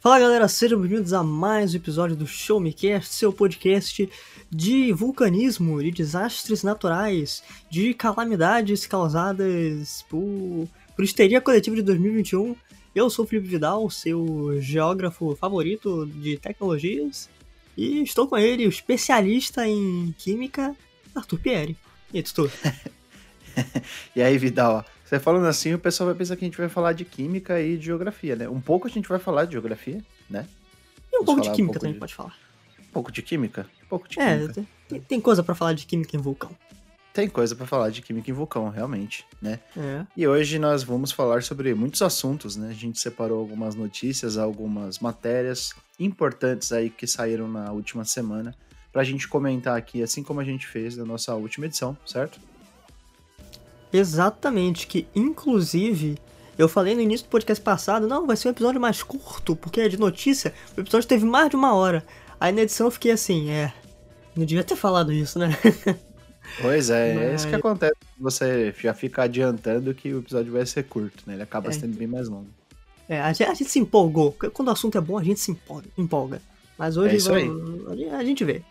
Fala galera, sejam bem-vindos a mais um episódio do Show Me Cast, seu podcast de vulcanismo, de desastres naturais, de calamidades causadas por, por histeria coletiva de 2021. Eu sou o Felipe Vidal, seu geógrafo favorito de tecnologias, e estou com ele, o especialista em química, Arthur Pierre. E aí, Tutu? e aí, Vidal? Você falando assim, o pessoal vai pensar que a gente vai falar de química e de geografia, né? Um pouco a gente vai falar de geografia, né? E um Vamos pouco de química um pouco também de... pode falar. Um pouco de química? Um pouco de é, química. Tem, tem coisa para falar de química em vulcão. Tem coisa para falar de química em vulcão, realmente, né? É. E hoje nós vamos falar sobre muitos assuntos, né? A gente separou algumas notícias, algumas matérias importantes aí que saíram na última semana pra gente comentar aqui, assim como a gente fez na nossa última edição, certo? Exatamente, que inclusive eu falei no início do podcast passado, não, vai ser um episódio mais curto, porque é de notícia, o episódio teve mais de uma hora. Aí na edição eu fiquei assim, é, não devia ter falado isso, né? Pois é, Mas... é isso que acontece. Você já fica adiantando que o episódio vai ser curto, né? Ele acaba é. sendo bem mais longo. É, a gente, a gente, se empolgou. Quando o assunto é bom, a gente se empolga. empolga. Mas hoje é a gente vê.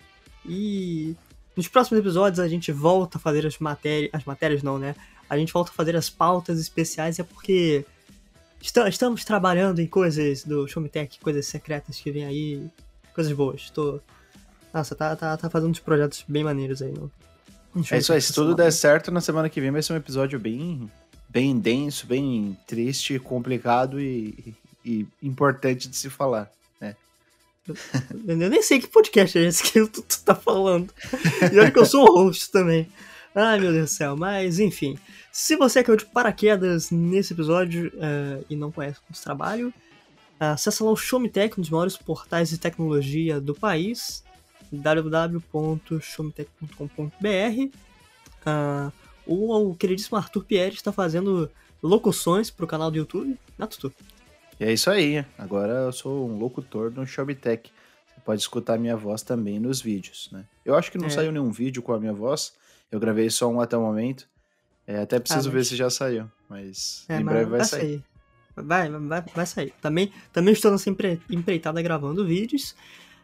E nos próximos episódios a gente volta a fazer as matérias. As matérias não, né? A gente volta a fazer as pautas especiais, é porque estamos trabalhando em coisas do Showmetech, coisas secretas que vem aí, coisas boas. Tô. Nossa, tá, tá, tá fazendo uns projetos bem maneiros aí é isso aí, se tudo der certo, na semana que vem vai ser um episódio bem, bem denso, bem triste, complicado e, e importante de se falar. Eu nem sei que podcast é esse que tu, tu tá falando. E olha que eu sou o host também. Ai, meu Deus do céu. Mas, enfim. Se você caiu de paraquedas nesse episódio uh, e não conhece o nosso trabalho, acessa lá o Showmetech, um dos maiores portais de tecnologia do país, www.showmetech.com.br. Uh, o, o queridíssimo Arthur Pierre está fazendo locuções para o canal do YouTube, na Tutu. E é isso aí. Agora eu sou um locutor no Showmetech. Você pode escutar minha voz também nos vídeos, né? Eu acho que não é. saiu nenhum vídeo com a minha voz. Eu gravei só um até o momento. É, até preciso ah, mas... ver se já saiu, mas é, em mas breve vai, vai sair. sair. Vai, vai, vai sair. Também, também estou nessa empreitada gravando vídeos.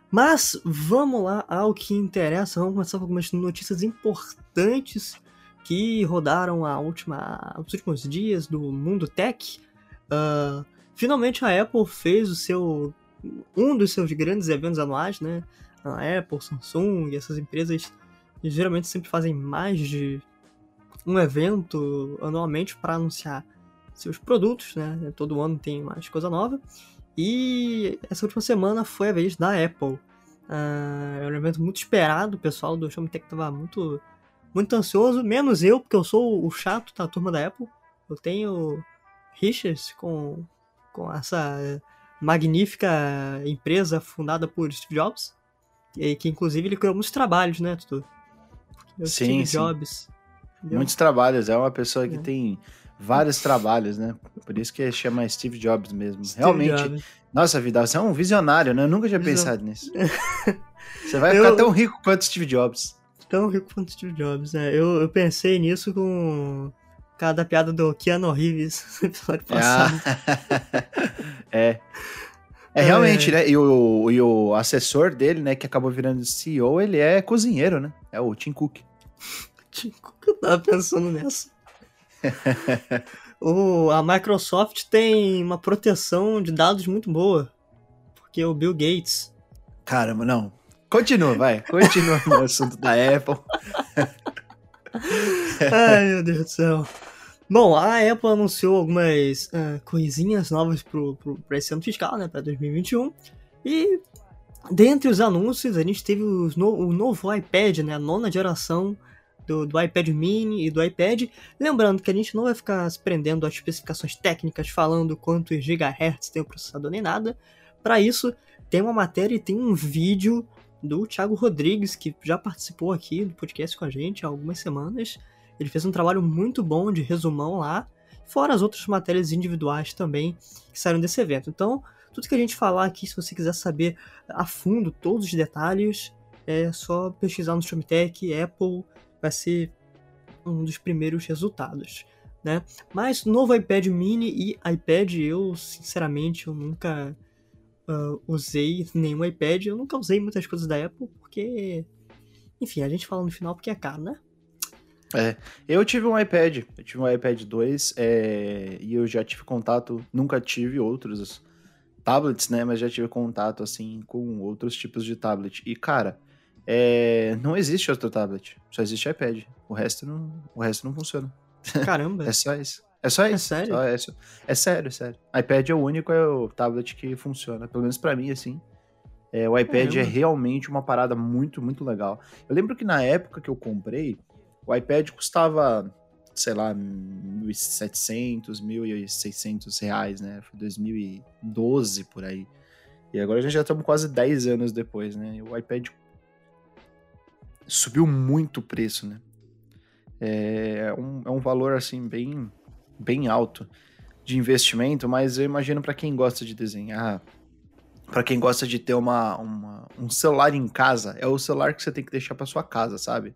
Mas vamos lá ao que interessa. Vamos começar com algumas notícias importantes que rodaram a última, os últimos dias do mundo tech. Uh, Finalmente a Apple fez o seu um dos seus grandes eventos anuais, né? A Apple, Samsung, essas empresas geralmente sempre fazem mais de um evento anualmente para anunciar seus produtos, né? Todo ano tem mais coisa nova. E essa última semana foi a vez da Apple. Uh, é um evento muito esperado, o pessoal do Show Tech estava muito, muito ansioso, menos eu, porque eu sou o chato da turma da Apple. Eu tenho rixas com com essa magnífica empresa fundada por Steve Jobs, e que inclusive ele criou muitos trabalhos, né, Tutu? sim, Steve. Jobs. Entendeu? Muitos trabalhos, é uma pessoa que é. tem vários trabalhos, né? Por isso que chama Steve Jobs mesmo. Steve Realmente, Jobs. nossa vida, você é um visionário, né? Eu nunca tinha pensado nisso. Você vai ficar tão rico quanto Steve Jobs. Tão rico quanto Steve Jobs, né? Eu, eu pensei nisso com cada piada do Keanu Reeves no episódio passado. é. É realmente, é. né? E o, e o assessor dele, né, que acabou virando CEO, ele é cozinheiro, né? É o Tim Cook. Tim Cook, eu tava pensando nessa. o, a Microsoft tem uma proteção de dados muito boa. Porque o Bill Gates. Caramba, não. Continua, vai. Continua no assunto da Apple. Ai, meu Deus do céu. Bom, a Apple anunciou algumas uh, coisinhas novas para esse ano fiscal, né, para 2021. E dentre os anúncios, a gente teve no, o novo iPad, né, a nona geração do, do, iPad mini e do iPad. Lembrando que a gente não vai ficar se prendendo às especificações técnicas falando quantos gigahertz tem o processador nem nada. Para isso, tem uma matéria e tem um vídeo do Thiago Rodrigues, que já participou aqui do podcast com a gente há algumas semanas. Ele fez um trabalho muito bom de resumão lá, fora as outras matérias individuais também que saíram desse evento. Então, tudo que a gente falar aqui, se você quiser saber a fundo todos os detalhes, é só pesquisar no Showmetech, Apple vai ser um dos primeiros resultados. Né? Mas novo iPad mini e iPad, eu sinceramente eu nunca uh, usei nenhum iPad. Eu nunca usei muitas coisas da Apple, porque. Enfim, a gente fala no final porque é caro, né? É, eu tive um iPad, eu tive um iPad 2 é, e eu já tive contato, nunca tive outros tablets, né, mas já tive contato, assim, com outros tipos de tablet. E, cara, é, não existe outro tablet, só existe iPad, o resto não, o resto não funciona. Caramba! é só isso. É só isso. É sério? Só, é, é, sério, é sério. iPad é o único é o tablet que funciona, pelo menos para mim, assim. É, o iPad Caramba. é realmente uma parada muito, muito legal. Eu lembro que na época que eu comprei, o iPad custava, sei lá, 1.700, 1.600 reais, né? Foi 2012 por aí. E agora a gente já estamos quase 10 anos depois, né? E o iPad subiu muito o preço, né? É um, é um valor, assim, bem, bem alto de investimento, mas eu imagino para quem gosta de desenhar, para quem gosta de ter uma, uma, um celular em casa, é o celular que você tem que deixar para sua casa, sabe?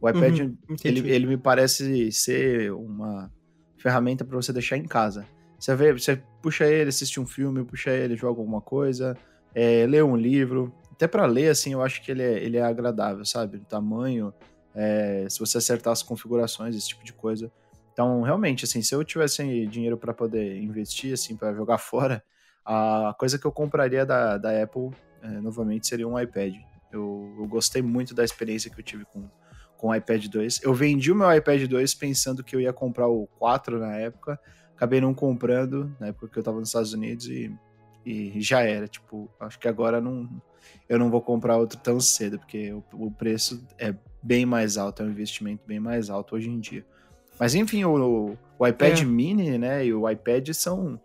O iPad, uhum, ele, ele me parece ser uma ferramenta para você deixar em casa. Você vê, você puxa ele, assiste um filme, puxa ele, joga alguma coisa, é, lê um livro. Até para ler, assim, eu acho que ele é, ele é agradável, sabe? O tamanho, é, se você acertar as configurações, esse tipo de coisa. Então, realmente, assim, se eu tivesse dinheiro para poder investir, assim, para jogar fora, a coisa que eu compraria da, da Apple, é, novamente, seria um iPad. Eu, eu gostei muito da experiência que eu tive com, com o iPad 2. Eu vendi o meu iPad 2 pensando que eu ia comprar o 4 na época. Acabei não comprando na época que eu tava nos Estados Unidos e, e já era. Tipo, acho que agora não, eu não vou comprar outro tão cedo, porque o, o preço é bem mais alto, é um investimento bem mais alto hoje em dia. Mas enfim, o, o iPad é. mini, né, e o iPad são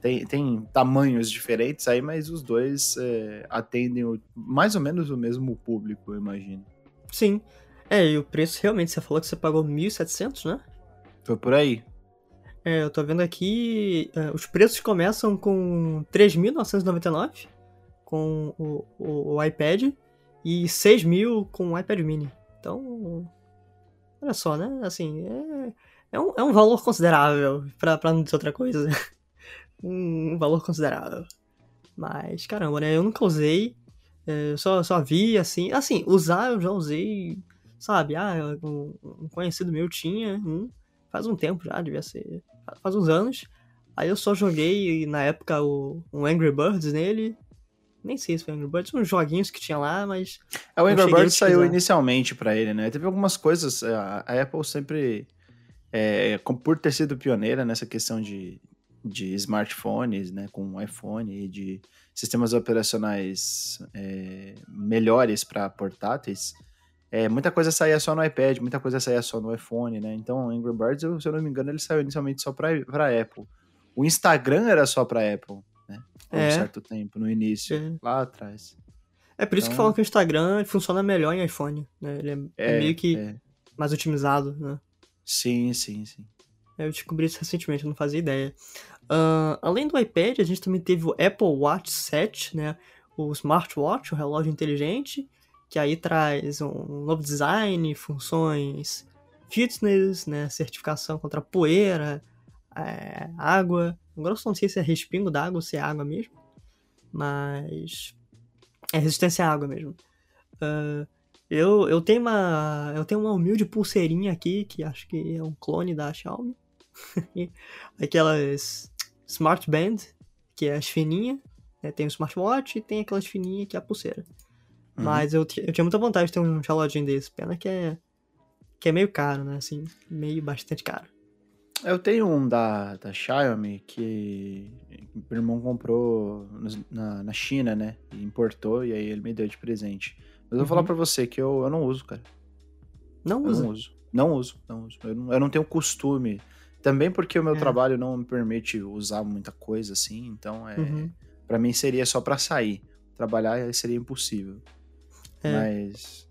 tem, tem tamanhos diferentes aí, mas os dois é, atendem o, mais ou menos o mesmo público, eu imagino. Sim. É, e o preço realmente, você falou que você pagou 1.700, né? Foi por aí. É, eu tô vendo aqui, é, os preços começam com 3.999 com o, o, o, iPad e 6.000 com o iPad mini. Então, olha só, né? Assim, é, é, um, é um valor considerável, pra, pra não dizer outra coisa. um, valor considerável. Mas, caramba, né? Eu nunca usei, é, só, só vi, assim... Assim, usar eu já usei sabe? Ah, um, um conhecido meu tinha um, faz um tempo já, devia ser, faz uns anos. Aí eu só joguei na época o, um Angry Birds nele. Nem sei se foi Angry Birds, uns joguinhos que tinha lá, mas. É, o Angry Birds saiu inicialmente para ele, né? Teve algumas coisas. A, a Apple sempre. É, por ter sido pioneira nessa questão de, de smartphones, né, com iPhone e de sistemas operacionais é, melhores para portáteis, é, muita coisa saía só no iPad, muita coisa saía só no iPhone, né? Então, Angry Birds, se eu não me engano, ele saiu inicialmente só para Apple. O Instagram era só para Apple? Por é. um certo tempo, no início, é. lá atrás. É por isso então... que falam que o Instagram funciona melhor em iPhone, né? Ele é, é meio que é. mais otimizado, né? Sim, sim, sim. Eu descobri isso recentemente, eu não fazia ideia. Uh, além do iPad, a gente também teve o Apple Watch 7, né? O smartwatch, o relógio inteligente, que aí traz um novo design, funções fitness, né, certificação contra poeira, é, água. Agora eu não sei se é respingo d'água ou se é água mesmo, mas é resistência à água mesmo. Uh, eu, eu tenho uma eu tenho uma humilde pulseirinha aqui que acho que é um clone da Xiaomi, aquelas Smart Band que é as fininhas, né, tem o smartwatch e tem aquelas fininhas que é a pulseira. Uhum. Mas eu, eu tinha muita vontade de ter um reloginho desse. Pena que é, que é meio caro, né? Assim, meio bastante caro. Eu tenho um da, da Xiaomi que meu irmão comprou na, na China, né? E importou e aí ele me deu de presente. Mas eu vou falar uhum. pra você que eu, eu não uso, cara. Não eu usa? Não uso. Não uso, não uso. Eu não, eu não tenho costume. Também porque o meu é. trabalho não me permite usar muita coisa assim, então é. Uhum. para mim seria só para sair. Trabalhar seria impossível. É. Mas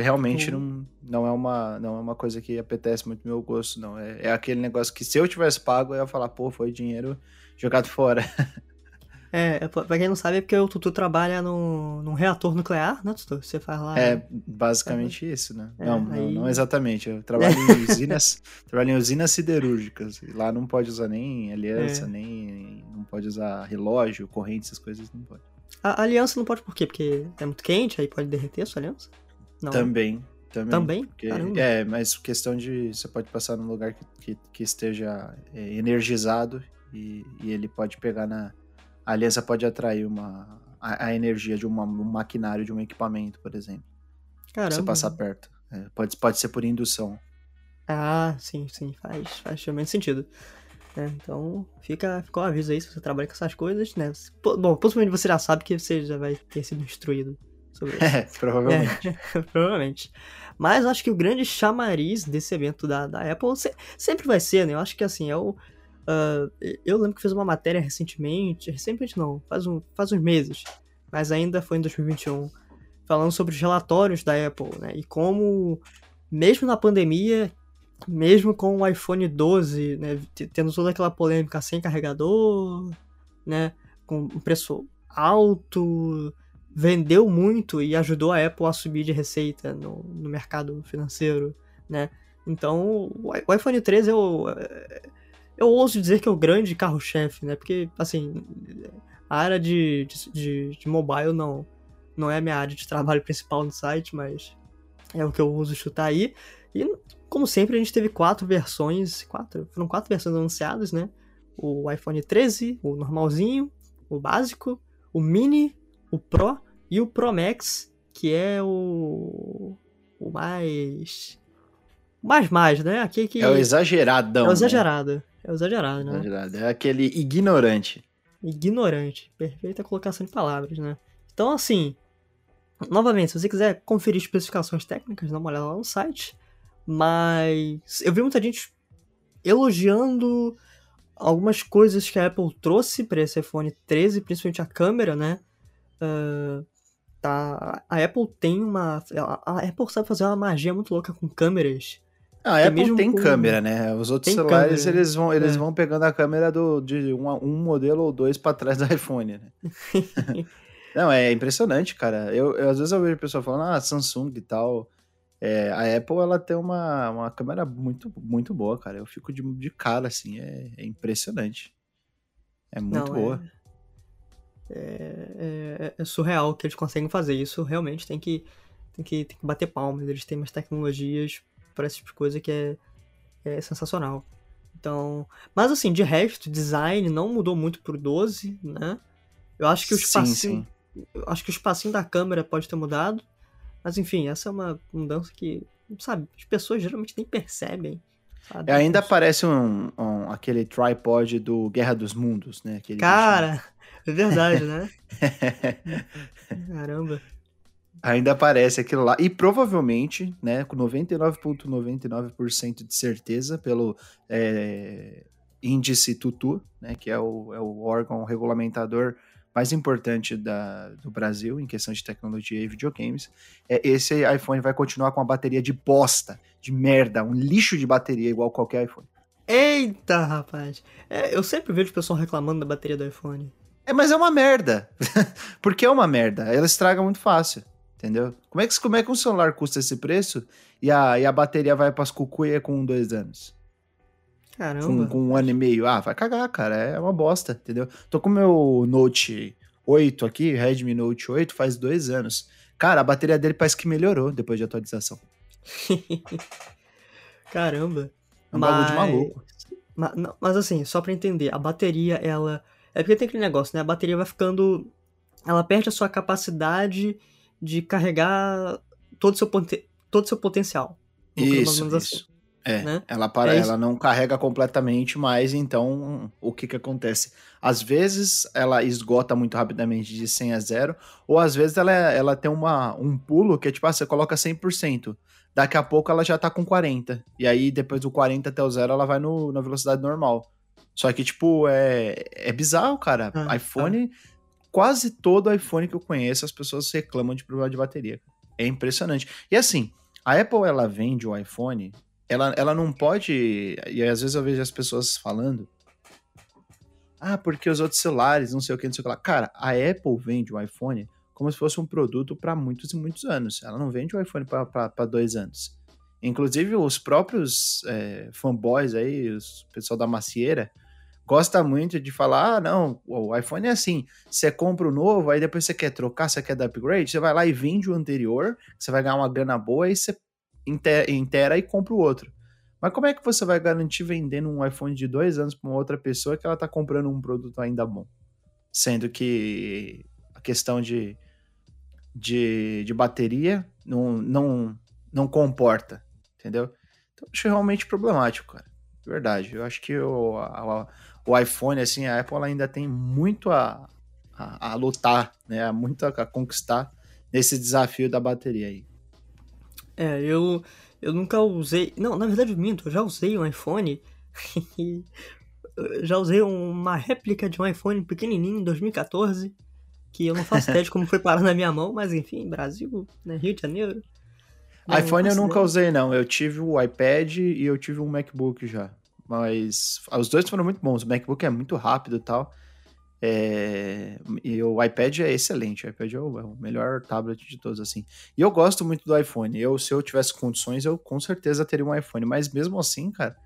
realmente não, não, é uma, não é uma coisa que apetece muito meu gosto, não. É, é aquele negócio que se eu tivesse pago, eu ia falar, pô, foi dinheiro jogado fora. É, é, pra quem não sabe, é porque o Tutu trabalha no, num reator nuclear, né, Tutu? Você faz lá. É, basicamente é. isso, né? É, não, aí... não, não, exatamente. Eu trabalho em usinas, trabalho em usinas siderúrgicas. E lá não pode usar nem aliança, é. nem. Não, pode usar relógio, corrente, essas coisas não pode. A aliança não pode por quê? Porque é muito quente, aí pode derreter a sua aliança? Não. Também. Também? Também? Porque, é, mas questão de. Você pode passar num lugar que, que, que esteja é, energizado e, e, ele pode pegar na. A aliança pode atrair uma, a, a energia de uma, um maquinário, de um equipamento, por exemplo. Caramba. Você passar perto. É, pode, pode ser por indução. Ah, sim, sim, faz, faz realmente sentido. É, então, fica, fica o aviso aí se você trabalha com essas coisas, né? Bom, possivelmente você já sabe que você já vai ter sido instruído sobre isso. É, provavelmente. É, provavelmente. Mas acho que o grande chamariz desse evento da, da Apple se, sempre vai ser, né? Eu acho que assim, é o. Uh, eu lembro que fiz uma matéria recentemente, recentemente não, faz, um, faz uns meses, mas ainda foi em 2021, falando sobre os relatórios da Apple, né? E como, mesmo na pandemia, mesmo com o iPhone 12, né, tendo toda aquela polêmica sem carregador, né, com um preço alto, vendeu muito e ajudou a Apple a subir de receita no, no mercado financeiro, né? Então, o iPhone 13 eu, eu ouso dizer que é o grande carro-chefe, né? Porque, assim, a área de, de, de, mobile não, não é a minha área de trabalho principal no site, mas é o que eu uso chutar aí. E, como sempre, a gente teve quatro versões, quatro, foram quatro versões anunciadas, né? O iPhone 13, o normalzinho, o básico, o mini, o Pro e o Pro Max, que é o o mais mais mais, né? Aqui que é o exageradão. É o né? exagerado. Né? É o exagerado, né? Exagerado. É aquele ignorante. Ignorante. Perfeita colocação de palavras, né? Então, assim, novamente, se você quiser conferir especificações técnicas, dá uma olhada lá no site. Mas eu vi muita gente elogiando algumas coisas que a Apple trouxe para esse iPhone 13, principalmente a câmera, né? Uh, tá, a Apple tem uma. A Apple sabe fazer uma magia muito louca com câmeras. Ah, a Apple tem com... câmera, né? Os outros celulares câmera, eles vão, eles é. vão pegando a câmera do, de um, um modelo ou dois para trás do iPhone, né? Não, é impressionante, cara. Eu, eu, às vezes eu vejo pessoa falando, ah, Samsung e tal. É, a Apple ela tem uma, uma câmera muito, muito boa, cara. Eu fico de, de cara, assim, é, é impressionante. É muito Não, é boa. É, é, é, surreal que eles conseguem fazer isso. Realmente tem que, tem que, tem que bater palmas. Eles têm umas tecnologias para esse tipo de coisa que é, é sensacional. Então, mas assim, de resto, design não mudou muito pro 12, né? Eu acho que o espacinho, sim, sim. eu acho que o espacinho da câmera pode ter mudado. Mas enfim, essa é uma mudança que, sabe, as pessoas geralmente nem percebem. Sabe? Ainda aparece um, um, aquele tripod do Guerra dos Mundos, né? Aquele Cara, é verdade, né? Caramba. Ainda aparece aquilo lá. E provavelmente, né, com 99,99% ,99 de certeza, pelo é, índice Tutu, né, que é o, é o órgão regulamentador mais importante da, do Brasil em questão de tecnologia e videogames, é esse iPhone vai continuar com a bateria de bosta, de merda, um lixo de bateria igual qualquer iPhone. Eita, rapaz. É, eu sempre vejo o pessoal reclamando da bateria do iPhone. É, mas é uma merda. Porque é uma merda. Ela estraga muito fácil. Entendeu? Como é que, como é que um celular custa esse preço e a, e a bateria vai pras cucuia com dois anos? Caramba. Com, com, um ano e meio. Ah, vai cagar, cara. É uma bosta, entendeu? Tô com o meu Note 8 aqui, Redmi Note 8, faz dois anos. Cara, a bateria dele parece que melhorou depois de atualização. Caramba. É um mas... bagulho de maluco. Mas, mas assim, só pra entender, a bateria, ela. É porque tem aquele negócio, né? A bateria vai ficando. Ela perde a sua capacidade de carregar todo o seu, todo o seu potencial. Isso, isso. Assim. É, né? ela, para, é ela não carrega completamente, mas então o que que acontece? Às vezes ela esgota muito rapidamente de 100 a 0, ou às vezes ela, ela tem uma, um pulo que é tipo, ah, você coloca 100%, daqui a pouco ela já tá com 40, e aí depois do 40 até o zero ela vai no, na velocidade normal. Só que, tipo, é, é bizarro, cara. Ah, iPhone, ah. quase todo iPhone que eu conheço, as pessoas reclamam de problema de bateria. É impressionante. E assim, a Apple, ela vende o iPhone ela, ela não pode. E às vezes eu vejo as pessoas falando. Ah, porque os outros celulares, não sei o que, não sei o que lá. Cara, a Apple vende o iPhone como se fosse um produto para muitos e muitos anos. Ela não vende o iPhone para dois anos. Inclusive, os próprios é, fanboys aí, o pessoal da macieira, gosta muito de falar: ah, não, o iPhone é assim. Você compra o novo, aí depois você quer trocar, você quer dar upgrade, você vai lá e vende o anterior, você vai ganhar uma grana boa e você inteira e compra o outro. Mas como é que você vai garantir vendendo um iPhone de dois anos para uma outra pessoa que ela está comprando um produto ainda bom? Sendo que a questão de, de, de bateria não, não, não comporta, entendeu? Então, acho realmente problemático, cara. Verdade. Eu acho que o, a, o iPhone, assim, a Apple ainda tem muito a, a, a lutar, né? Muito a, a, conquistar nesse desafio da bateria aí. É, eu, eu nunca usei. Não, na verdade, eu minto, eu já usei um iPhone. já usei uma réplica de um iPhone pequenininho em 2014. Que eu não faço ideia de como foi parar na minha mão, mas enfim, Brasil, né, Rio de Janeiro. iPhone eu nunca usei, não. Eu tive o iPad e eu tive um MacBook já. Mas os dois foram muito bons. O MacBook é muito rápido e tal. É... E o iPad é excelente. O iPad é o, é o, melhor tablet de todos, assim. E eu gosto muito do iPhone. Eu, se eu tivesse condições, eu com certeza teria um iPhone. Mas mesmo assim, cara,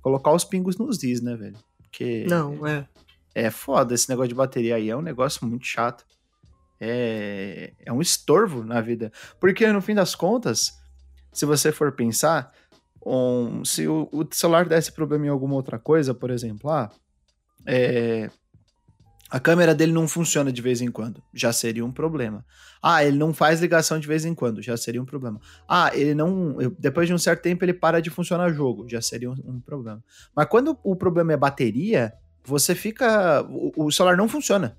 colocar os pingos nos is, né, velho? Porque. Não, é. É foda esse negócio de bateria aí. É um negócio muito chato. É, é um estorvo na vida. Porque no fim das contas, se você for pensar, um, se o, o, celular desse problema em alguma outra coisa, por exemplo, ah, é, a câmera dele não funciona de vez em quando, já seria um problema. Ah, ele não faz ligação de vez em quando, já seria um problema. Ah, ele não. Depois de um certo tempo ele para de funcionar jogo, já seria um, um problema. Mas quando o problema é bateria, você fica. O, o celular não funciona.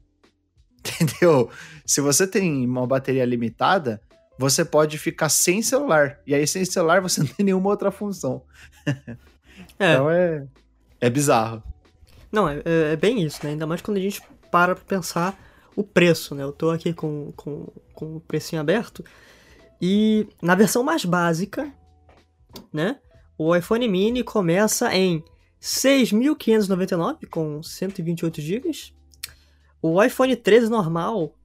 Entendeu? Se você tem uma bateria limitada, você pode ficar sem celular. E aí, sem celular, você não tem nenhuma outra função. É. Então é, é bizarro. Não, é, é, é, bem isso, né? Ainda mais quando a gente para pra pensar o preço, né? Eu tô aqui com, com, com o precinho aberto. E na versão mais básica, né? O iPhone mini começa em 6.599 com 128 GB. O iPhone 13 normal,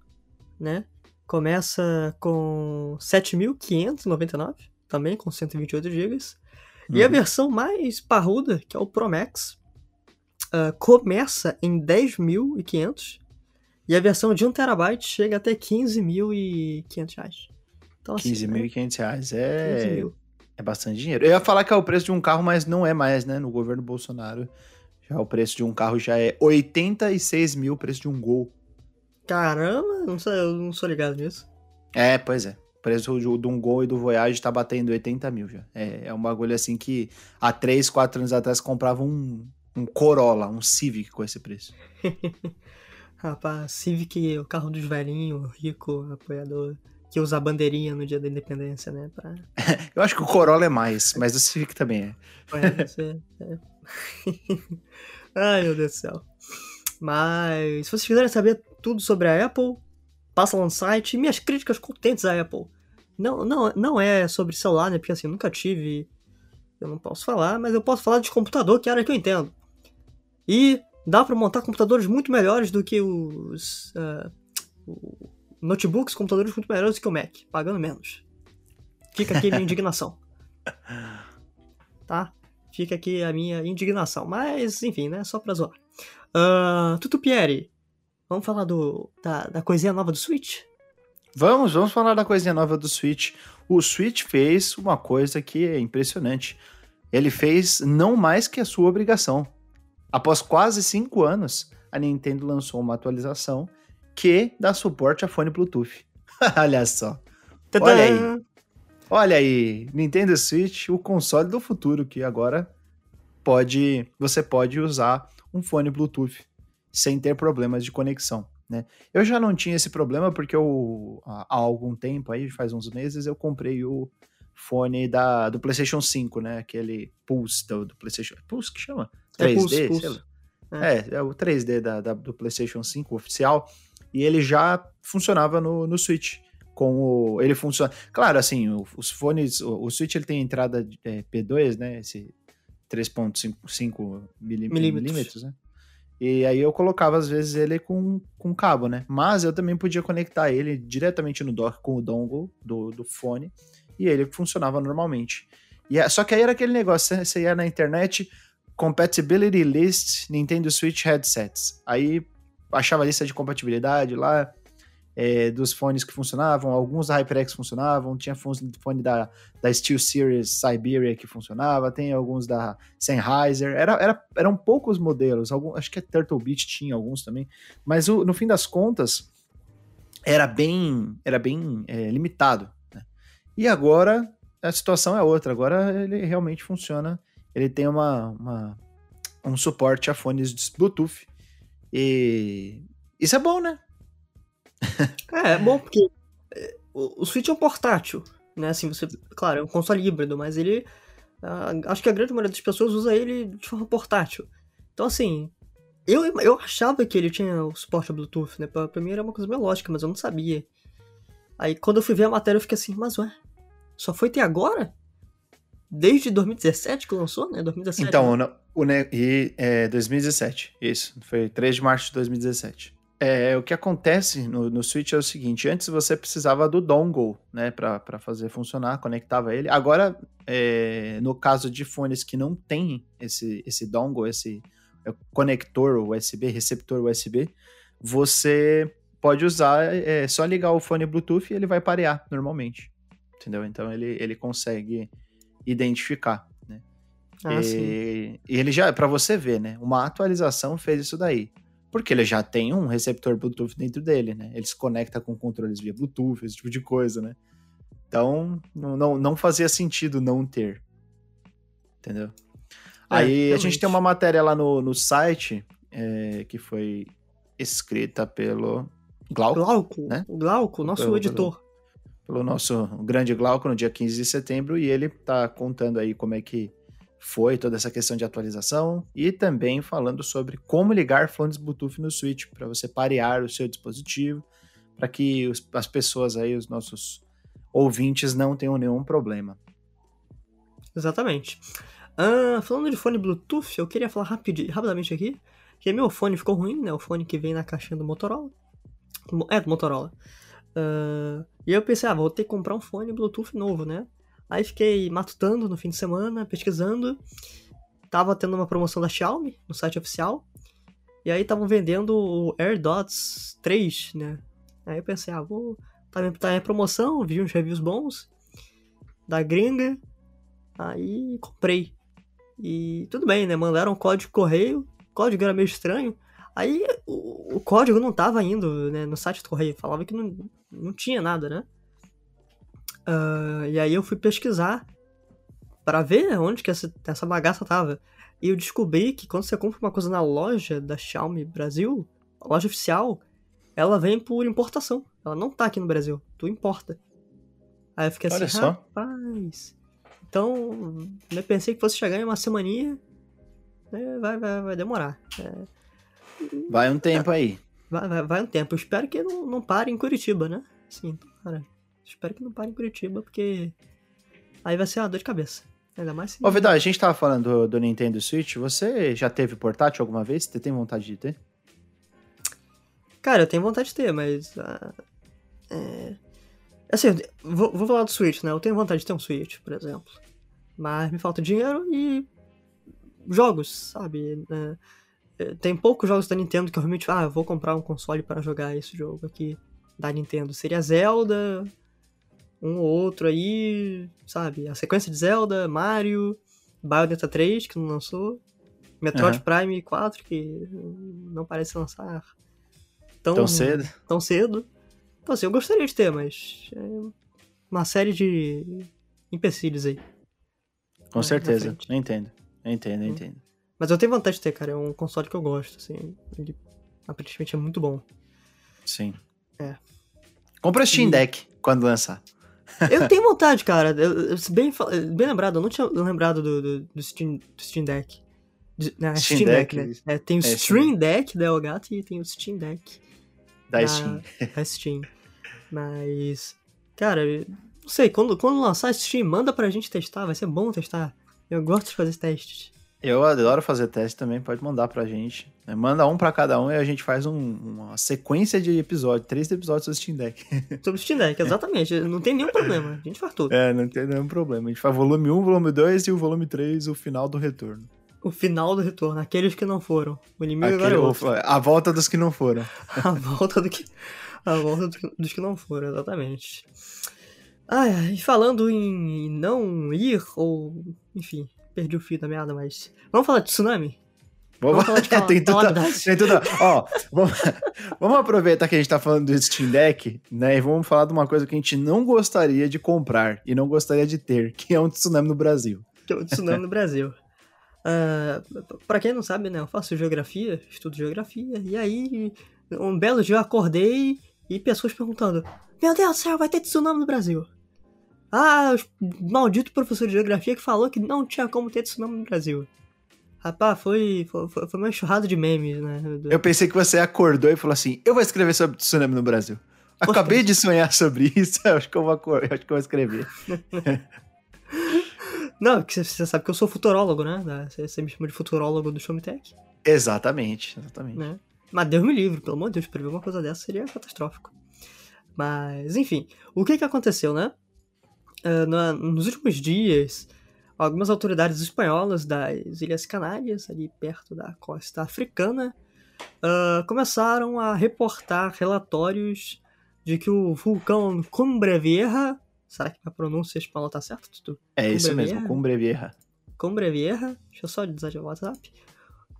né? Começa com 7.599, também com 128 GB. Uhum. E a uhum. versão mais parruda, que é o Pro Max, uh, começa em 10.500. E a versão de 1TB chega até 15.500 reais. Então, assim, 15.500 né? reais é... é bastante dinheiro. Eu ia falar que é o preço de um carro, mas não é mais, né? No governo Bolsonaro, já o preço de um carro já é 86 mil o preço de um Gol. Caramba, não sei, eu não sou ligado nisso. É, pois é. O preço de um Gol e do Voyage tá batendo 80 mil já. É, é um bagulho assim que há 3, 4 anos atrás comprava um, um Corolla, um Civic com esse preço. Rapaz, Civic é o carro dos velhinhos, rico, apoiador, que usa a bandeirinha no dia da independência, né? Pra... eu acho que o Corolla é mais, mas o Civic também é. Pode ser, é. Ai, meu Deus do céu. Mas, se vocês quiserem saber tudo sobre a Apple, passa lá no site. Minhas críticas contentes à Apple. Não, não, não é sobre celular, né? Porque assim, nunca tive. Eu não posso falar, mas eu posso falar de computador, que é a área que eu entendo. E dá para montar computadores muito melhores do que os. Uh, notebooks, computadores muito melhores do que o Mac, pagando menos. Fica aqui a minha indignação. Tá? Fica aqui a minha indignação. Mas, enfim, né? Só pra zoar. Uh, Tutu Pieri, vamos falar do, da, da coisinha nova do Switch? Vamos, vamos falar da coisinha nova do Switch. O Switch fez uma coisa que é impressionante. Ele fez não mais que a sua obrigação. Após quase cinco anos, a Nintendo lançou uma atualização que dá suporte a fone Bluetooth. Olha só. Tadã! Olha aí. Olha aí, Nintendo Switch, o console do futuro, que agora pode, você pode usar um fone Bluetooth sem ter problemas de conexão. Né? Eu já não tinha esse problema porque eu, há algum tempo, aí faz uns meses, eu comprei o fone da, do PlayStation 5, né? Aquele Pulse do, do PlayStation. Pulse que chama? 3D? É, Pulse, Pulse. É. é. é, o 3D da, da, do PlayStation 5 oficial. E ele já funcionava no, no Switch. Com o, ele funciona. Claro, assim, o, os fones. O, o, Switch ele tem entrada é, P2, né? Esse 3,5 milímetros, né? E aí eu colocava, às vezes, ele com, com cabo, né? Mas eu também podia conectar ele diretamente no dock com o dongle do, do fone e ele funcionava normalmente. E, é, só que aí era aquele negócio, você ia na internet, Compatibility List Nintendo Switch Headsets. Aí achava a lista de compatibilidade lá, é, dos fones que funcionavam, alguns da HyperX funcionavam, tinha fone da, da Steel Series Siberia que funcionava, tem alguns da Sennheiser, era, era, eram poucos modelos, algum, acho que a Turtle Beach tinha alguns também, mas o, no fim das contas era bem, era bem é, limitado. Né? E agora a situação é outra, agora ele realmente funciona, ele tem uma, uma um suporte a fones Bluetooth, e isso é bom, né? é, é bom porque é, o, o Switch é um portátil, né? Assim, você, claro, é um console híbrido, mas ele. Acho que a grande maioria das pessoas usa ele de forma portátil. Então, assim, eu, eu achava que ele tinha o suporte a Bluetooth, né? Pra, pra mim era uma coisa meio lógica, mas eu não sabia. Aí quando eu fui ver a matéria eu fiquei assim, mas ué, só foi ter agora? Desde 2017 que lançou, né? 2017. Então, né? o, o, e, é, 2017, isso. Foi 3 de março de 2017. É, o que acontece no, no Switch é o seguinte: antes você precisava do dongle, né, para fazer funcionar, conectava ele. Agora, é, no caso de fones que não tem esse, esse dongle, esse é, conector USB, receptor USB, você pode usar, é só ligar o fone Bluetooth e ele vai parear normalmente. Entendeu? Então ele, ele consegue identificar, né? Ah, e, e ele já, para você ver, né? Uma atualização fez isso daí. Porque ele já tem um receptor Bluetooth dentro dele, né? Ele se conecta com controles via Bluetooth, esse tipo de coisa, né? Então, não, não fazia sentido não ter. Entendeu? É, Aí realmente. a gente tem uma matéria lá no, no site é, que foi escrita pelo Glauco. Glauco, né? O Glauco, nosso pelo, editor. Pelo, pelo nosso grande Glauco no dia 15 de setembro, e ele tá contando aí como é que foi toda essa questão de atualização e também falando sobre como ligar fones Bluetooth no Switch para você parear o seu dispositivo, para que os, as pessoas aí, os nossos ouvintes, não tenham nenhum problema. Exatamente. Uh, falando de fone Bluetooth, eu queria falar rapid, rapidamente aqui que meu fone ficou ruim, né? O fone que vem na caixinha do Motorola. É, do Motorola. Uh, e eu pensei, ah, vou ter que comprar um fone Bluetooth novo, né? Aí fiquei matutando no fim de semana, pesquisando. Tava tendo uma promoção da Xiaomi no site oficial. E aí estavam vendendo o AirDots 3, né? Aí eu pensei, ah, vou. Tá em, tá em promoção, vi uns reviews bons. Da gringa. Aí comprei. E tudo bem, né? Mandaram um código correio. O código era meio estranho. Aí o, o código não tava indo né, no site do correio. Falava que não, não tinha nada, né? Uh, e aí eu fui pesquisar para ver onde que essa, essa bagaça tava. E eu descobri que quando você compra uma coisa na loja da Xiaomi Brasil, a loja oficial, ela vem por importação. Ela não tá aqui no Brasil. Tu importa. Aí eu fiquei Olha assim, só. rapaz. Então, eu pensei que fosse chegar em uma semaninha. Né, vai, vai, vai demorar. É... Vai um tempo é, aí. Vai, vai, vai, um tempo. Eu espero que não, não pare em Curitiba, né? Sim, para. Espero que não pare em Curitiba, porque aí vai ser uma dor de cabeça. Ainda mais se... Ô, Vidal, a gente tava falando do, do, Nintendo Switch. Você já teve portátil alguma vez? Você tem vontade de ter? Cara, eu tenho vontade de ter, mas. Uh, é... Assim, vou, vou falar do Switch, né? Eu tenho vontade de ter um Switch, por exemplo. Mas me falta dinheiro e. jogos, sabe? É, é tem poucos jogos da Nintendo que eu realmente. Ah, eu vou comprar um console para jogar esse jogo aqui da Nintendo. Seria Zelda, um ou outro aí, sabe? A sequência de Zelda, Mario, Bayonetta 3, que não lançou, Metroid uhum. Prime 4, que não parece lançar tão, tão cedo. Tão cedo. Então, assim, eu gostaria de ter, mas é uma série de empecilhos aí. Com certeza, eu entendo. Eu entendo, eu hum. entendo. Mas eu tenho vontade de ter, cara. É um console que eu gosto, assim. Ele aparentemente é muito bom. Sim. É. Compra o Steam. Deck quando lançar. Eu tenho vontade, cara. Eu, bem, bem lembrado, eu não tinha lembrado do, do, do, Steam, do Steam Deck. Não, Steam, Steam Deck, Deck, né? É, tem o é, Stream Deck da Elgato e tem o Steam Deck. Da, da Steam. Da Steam. Mas, cara, não sei, quando, quando lançar Steam, manda pra gente testar, vai ser bom testar. Eu gosto de fazer testes. Eu adoro fazer teste também, pode mandar pra gente. Né? Manda um pra cada um e a gente faz um, uma sequência de episódios, três episódios sobre o Steam Deck. Sobre o Steam Deck, exatamente. Não tem nenhum problema. A gente faz tudo. É, não tem nenhum problema. A gente faz volume 1, volume 2 e o volume 3, o final do retorno. O final do retorno, aqueles que não foram. O inimigo Aquele, agora é. A volta dos que não foram. a volta do que. A volta dos que não foram, exatamente. Ah, e falando em não ir, ou. Enfim, perdi o fio da meada, mas. Vamos falar de tsunami? Vamos, vamos falar de tem, tudo, tem tudo. Ó, vamos, vamos, aproveitar que a gente tá falando do Steam Deck, né? E vamos falar de uma coisa que a gente não gostaria de comprar e não gostaria de ter, que é um tsunami no Brasil. Que é um tsunami no Brasil. Uh, pra quem não sabe, né? Eu faço geografia, estudo geografia, e aí um belo dia eu acordei e pessoas perguntando: Meu Deus do céu, vai ter tsunami no Brasil. Ah, o maldito professor de geografia que falou que não tinha como ter tsunami no Brasil. Rapaz, foi, foi, foi uma enxurrada de memes, né? Eu pensei que você acordou e falou assim: eu vou escrever sobre tsunami no Brasil. Acabei de sonhar sobre isso, acho que eu vou, acho que eu vou escrever. Não, porque você sabe que eu sou futurólogo, né? Você me chama de futurólogo do Showmetech. Exatamente, exatamente. Né? Mas Deus me livre, pelo amor de Deus, prever uma coisa dessa seria catastrófico. Mas, enfim, o que que aconteceu, né? Uh, na, nos últimos dias, algumas autoridades espanholas das Ilhas Canárias, ali perto da costa africana, uh, começaram a reportar relatórios de que o vulcão Cumbre Vieja, será que a pronúncia espanhola tá certa, Tutu? É Cumbre isso mesmo, Cumbre Vieja. Cumbre Vieja, deixa eu só desativar o WhatsApp,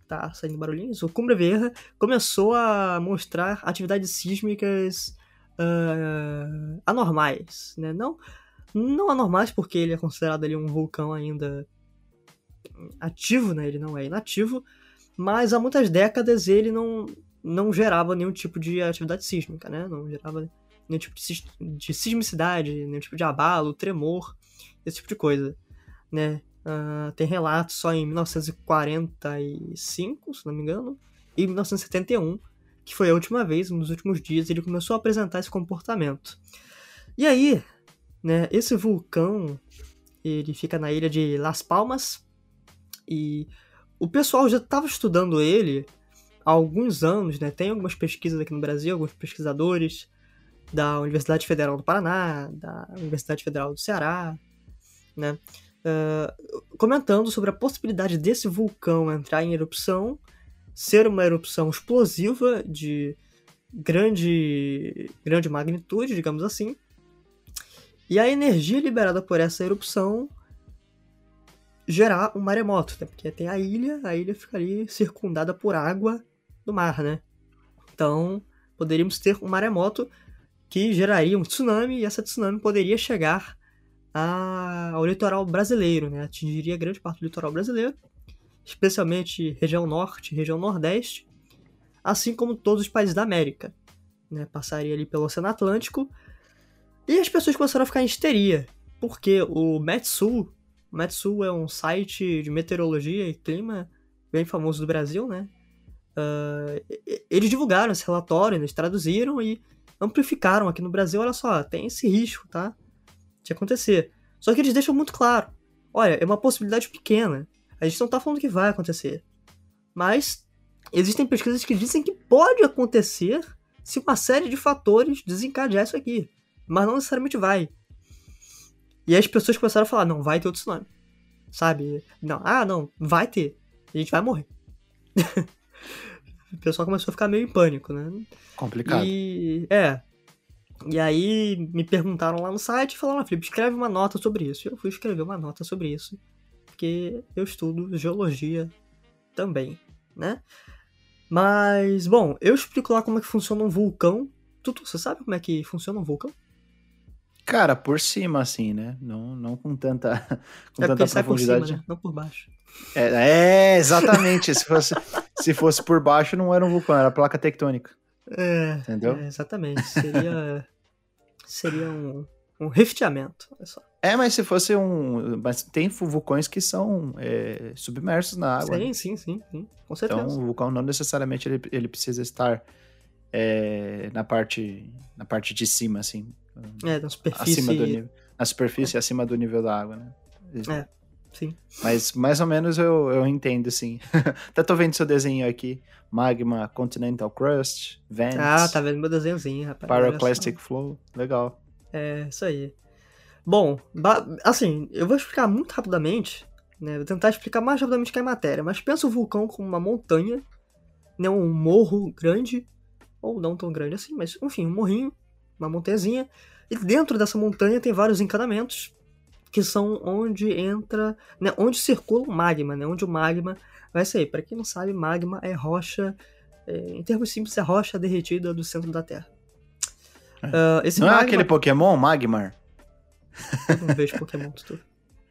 tá saindo barulhinhos. O Cumbre Vieja começou a mostrar atividades sísmicas uh, anormais, né? Não não anormais, porque ele é considerado ali um vulcão ainda ativo, né? Ele não é inativo, mas há muitas décadas ele não, não gerava nenhum tipo de atividade sísmica, né? Não gerava nenhum tipo de, de sismicidade, nenhum tipo de abalo, tremor, esse tipo de coisa, né? Uh, tem relatos só em 1945, se não me engano, e 1971, que foi a última vez, nos últimos dias, ele começou a apresentar esse comportamento. E aí, né? Esse vulcão, ele fica na ilha de Las Palmas e o pessoal já estava estudando ele há alguns anos, né? Tem algumas pesquisas aqui no Brasil, alguns pesquisadores da Universidade Federal do Paraná, da Universidade Federal do Ceará, né? Uh, comentando sobre a possibilidade desse vulcão entrar em erupção, ser uma erupção explosiva de grande, grande magnitude, digamos assim, e a energia liberada por essa erupção gerar um maremoto, né? Porque tem a ilha, a ilha fica ali circundada por água do mar, né? Então, poderíamos ter um maremoto que geraria um tsunami e essa tsunami poderia chegar a, ao litoral brasileiro, né? Atingiria grande parte do litoral brasileiro, especialmente região norte, região nordeste, assim como todos os países da América, né? Passaria ali pelo Oceano Atlântico e as pessoas começaram a ficar em histeria, porque o Metsul, o Metsul é um site de meteorologia e clima bem famoso do Brasil, né? Uh, eles divulgaram esse relatório, eles traduziram e amplificaram aqui no Brasil, olha só, tem esse risco, tá? De acontecer. Só que eles deixam muito claro, olha, é uma possibilidade pequena. A gente não tá falando que vai acontecer. Mas existem pesquisas que dizem que pode acontecer se uma série de fatores desencadear isso aqui mas não necessariamente vai. E as pessoas começaram a falar, não, vai ter outro tsunami. Sabe? Não, ah, não, vai ter. A gente vai morrer. o pessoal começou a ficar meio em pânico, né? Complicado. E, é. E aí me perguntaram lá no site e falaram, ah, Felipe, escreve uma nota sobre isso. E eu fui escrever uma nota sobre isso. Porque eu estudo geologia também, né? Mas, bom, eu explico lá como é que funciona um vulcão. Tudo, você sabe como é que funciona um vulcão? Cara, por cima, assim, né? Não, não com tanta, com é tanta profundidade. Por cima, né? Não por baixo. É, é exatamente. se, fosse, se fosse por baixo, não era um vulcão, era placa tectônica. É, Entendeu? É, exatamente. Seria, seria um, um rifteamento. É, mas se fosse um. Mas tem vulcões que são é, submersos na água. Sim, né? sim, sim, sim, Com certeza. Então, o vulcão não necessariamente ele, ele precisa estar é, na, parte, na parte de cima, assim. É, na superfície. Acima do nível. Na superfície, é. acima do nível da água, né? É, sim. Mas mais ou menos eu, eu entendo, sim. Até tô vendo seu desenho aqui. Magma Continental Crust, Vents. Ah, tá vendo meu desenhozinho, rapaz. Pyroclastic Flow. Legal. É, isso aí. Bom, assim, eu vou explicar muito rapidamente Né? Vou tentar explicar mais rapidamente que é a matéria, mas pensa o vulcão como uma montanha, né? um morro grande, ou não tão grande assim, mas enfim, um morrinho, uma montanhazinha, e dentro dessa montanha tem vários encanamentos, que são onde entra, né, onde circula o magma, né, onde o magma vai sair. Para quem não sabe, magma é rocha, é, em termos simples, é rocha derretida do centro da Terra. Uh, esse não é magma... é aquele Pokémon, Magmar? Eu não vejo Pokémon, tudo.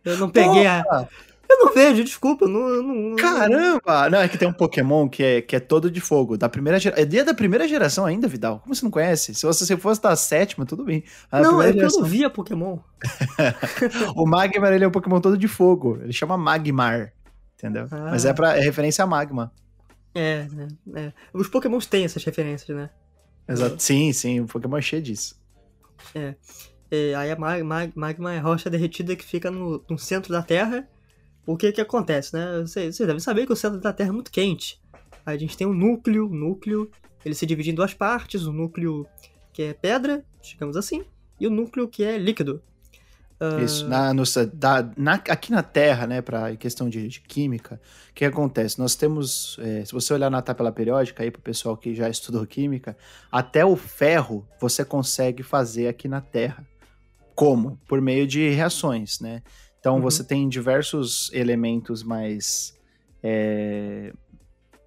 Eu não peguei a. Eu não vejo, desculpa. Não, não, Caramba! Não, é que tem um Pokémon que é, que é todo de fogo. Da primeira geração. É dia da primeira geração ainda, Vidal. Como você não conhece? Se você se fosse da sétima, tudo bem. A não, é geração... que eu não via Pokémon. o Magmar, ele é um Pokémon todo de fogo. Ele chama Magmar. Entendeu? Ah. Mas é, pra, é referência a Magma. É, né? É. Os Pokémons têm essas referências, né? Exato. É. Sim, sim. O Pokémon é cheio disso. É. é aí a magma, magma é rocha derretida que fica no, no centro da Terra o que que acontece, né? Vocês, vocês devem saber que o centro da Terra é muito quente. Aí a gente tem um núcleo, núcleo, ele se divide em duas partes, o núcleo que é pedra, digamos assim, e o núcleo que é líquido. Uh... Isso, na, nossa, da, na, aqui na Terra, né, para questão de, de, química, o que acontece? Nós temos, é, se você olhar na tabela periódica, aí para o pessoal que já estudou química, até o ferro você consegue fazer aqui na Terra. Como? Por meio de reações, né? Então uhum. você tem diversos elementos mais é,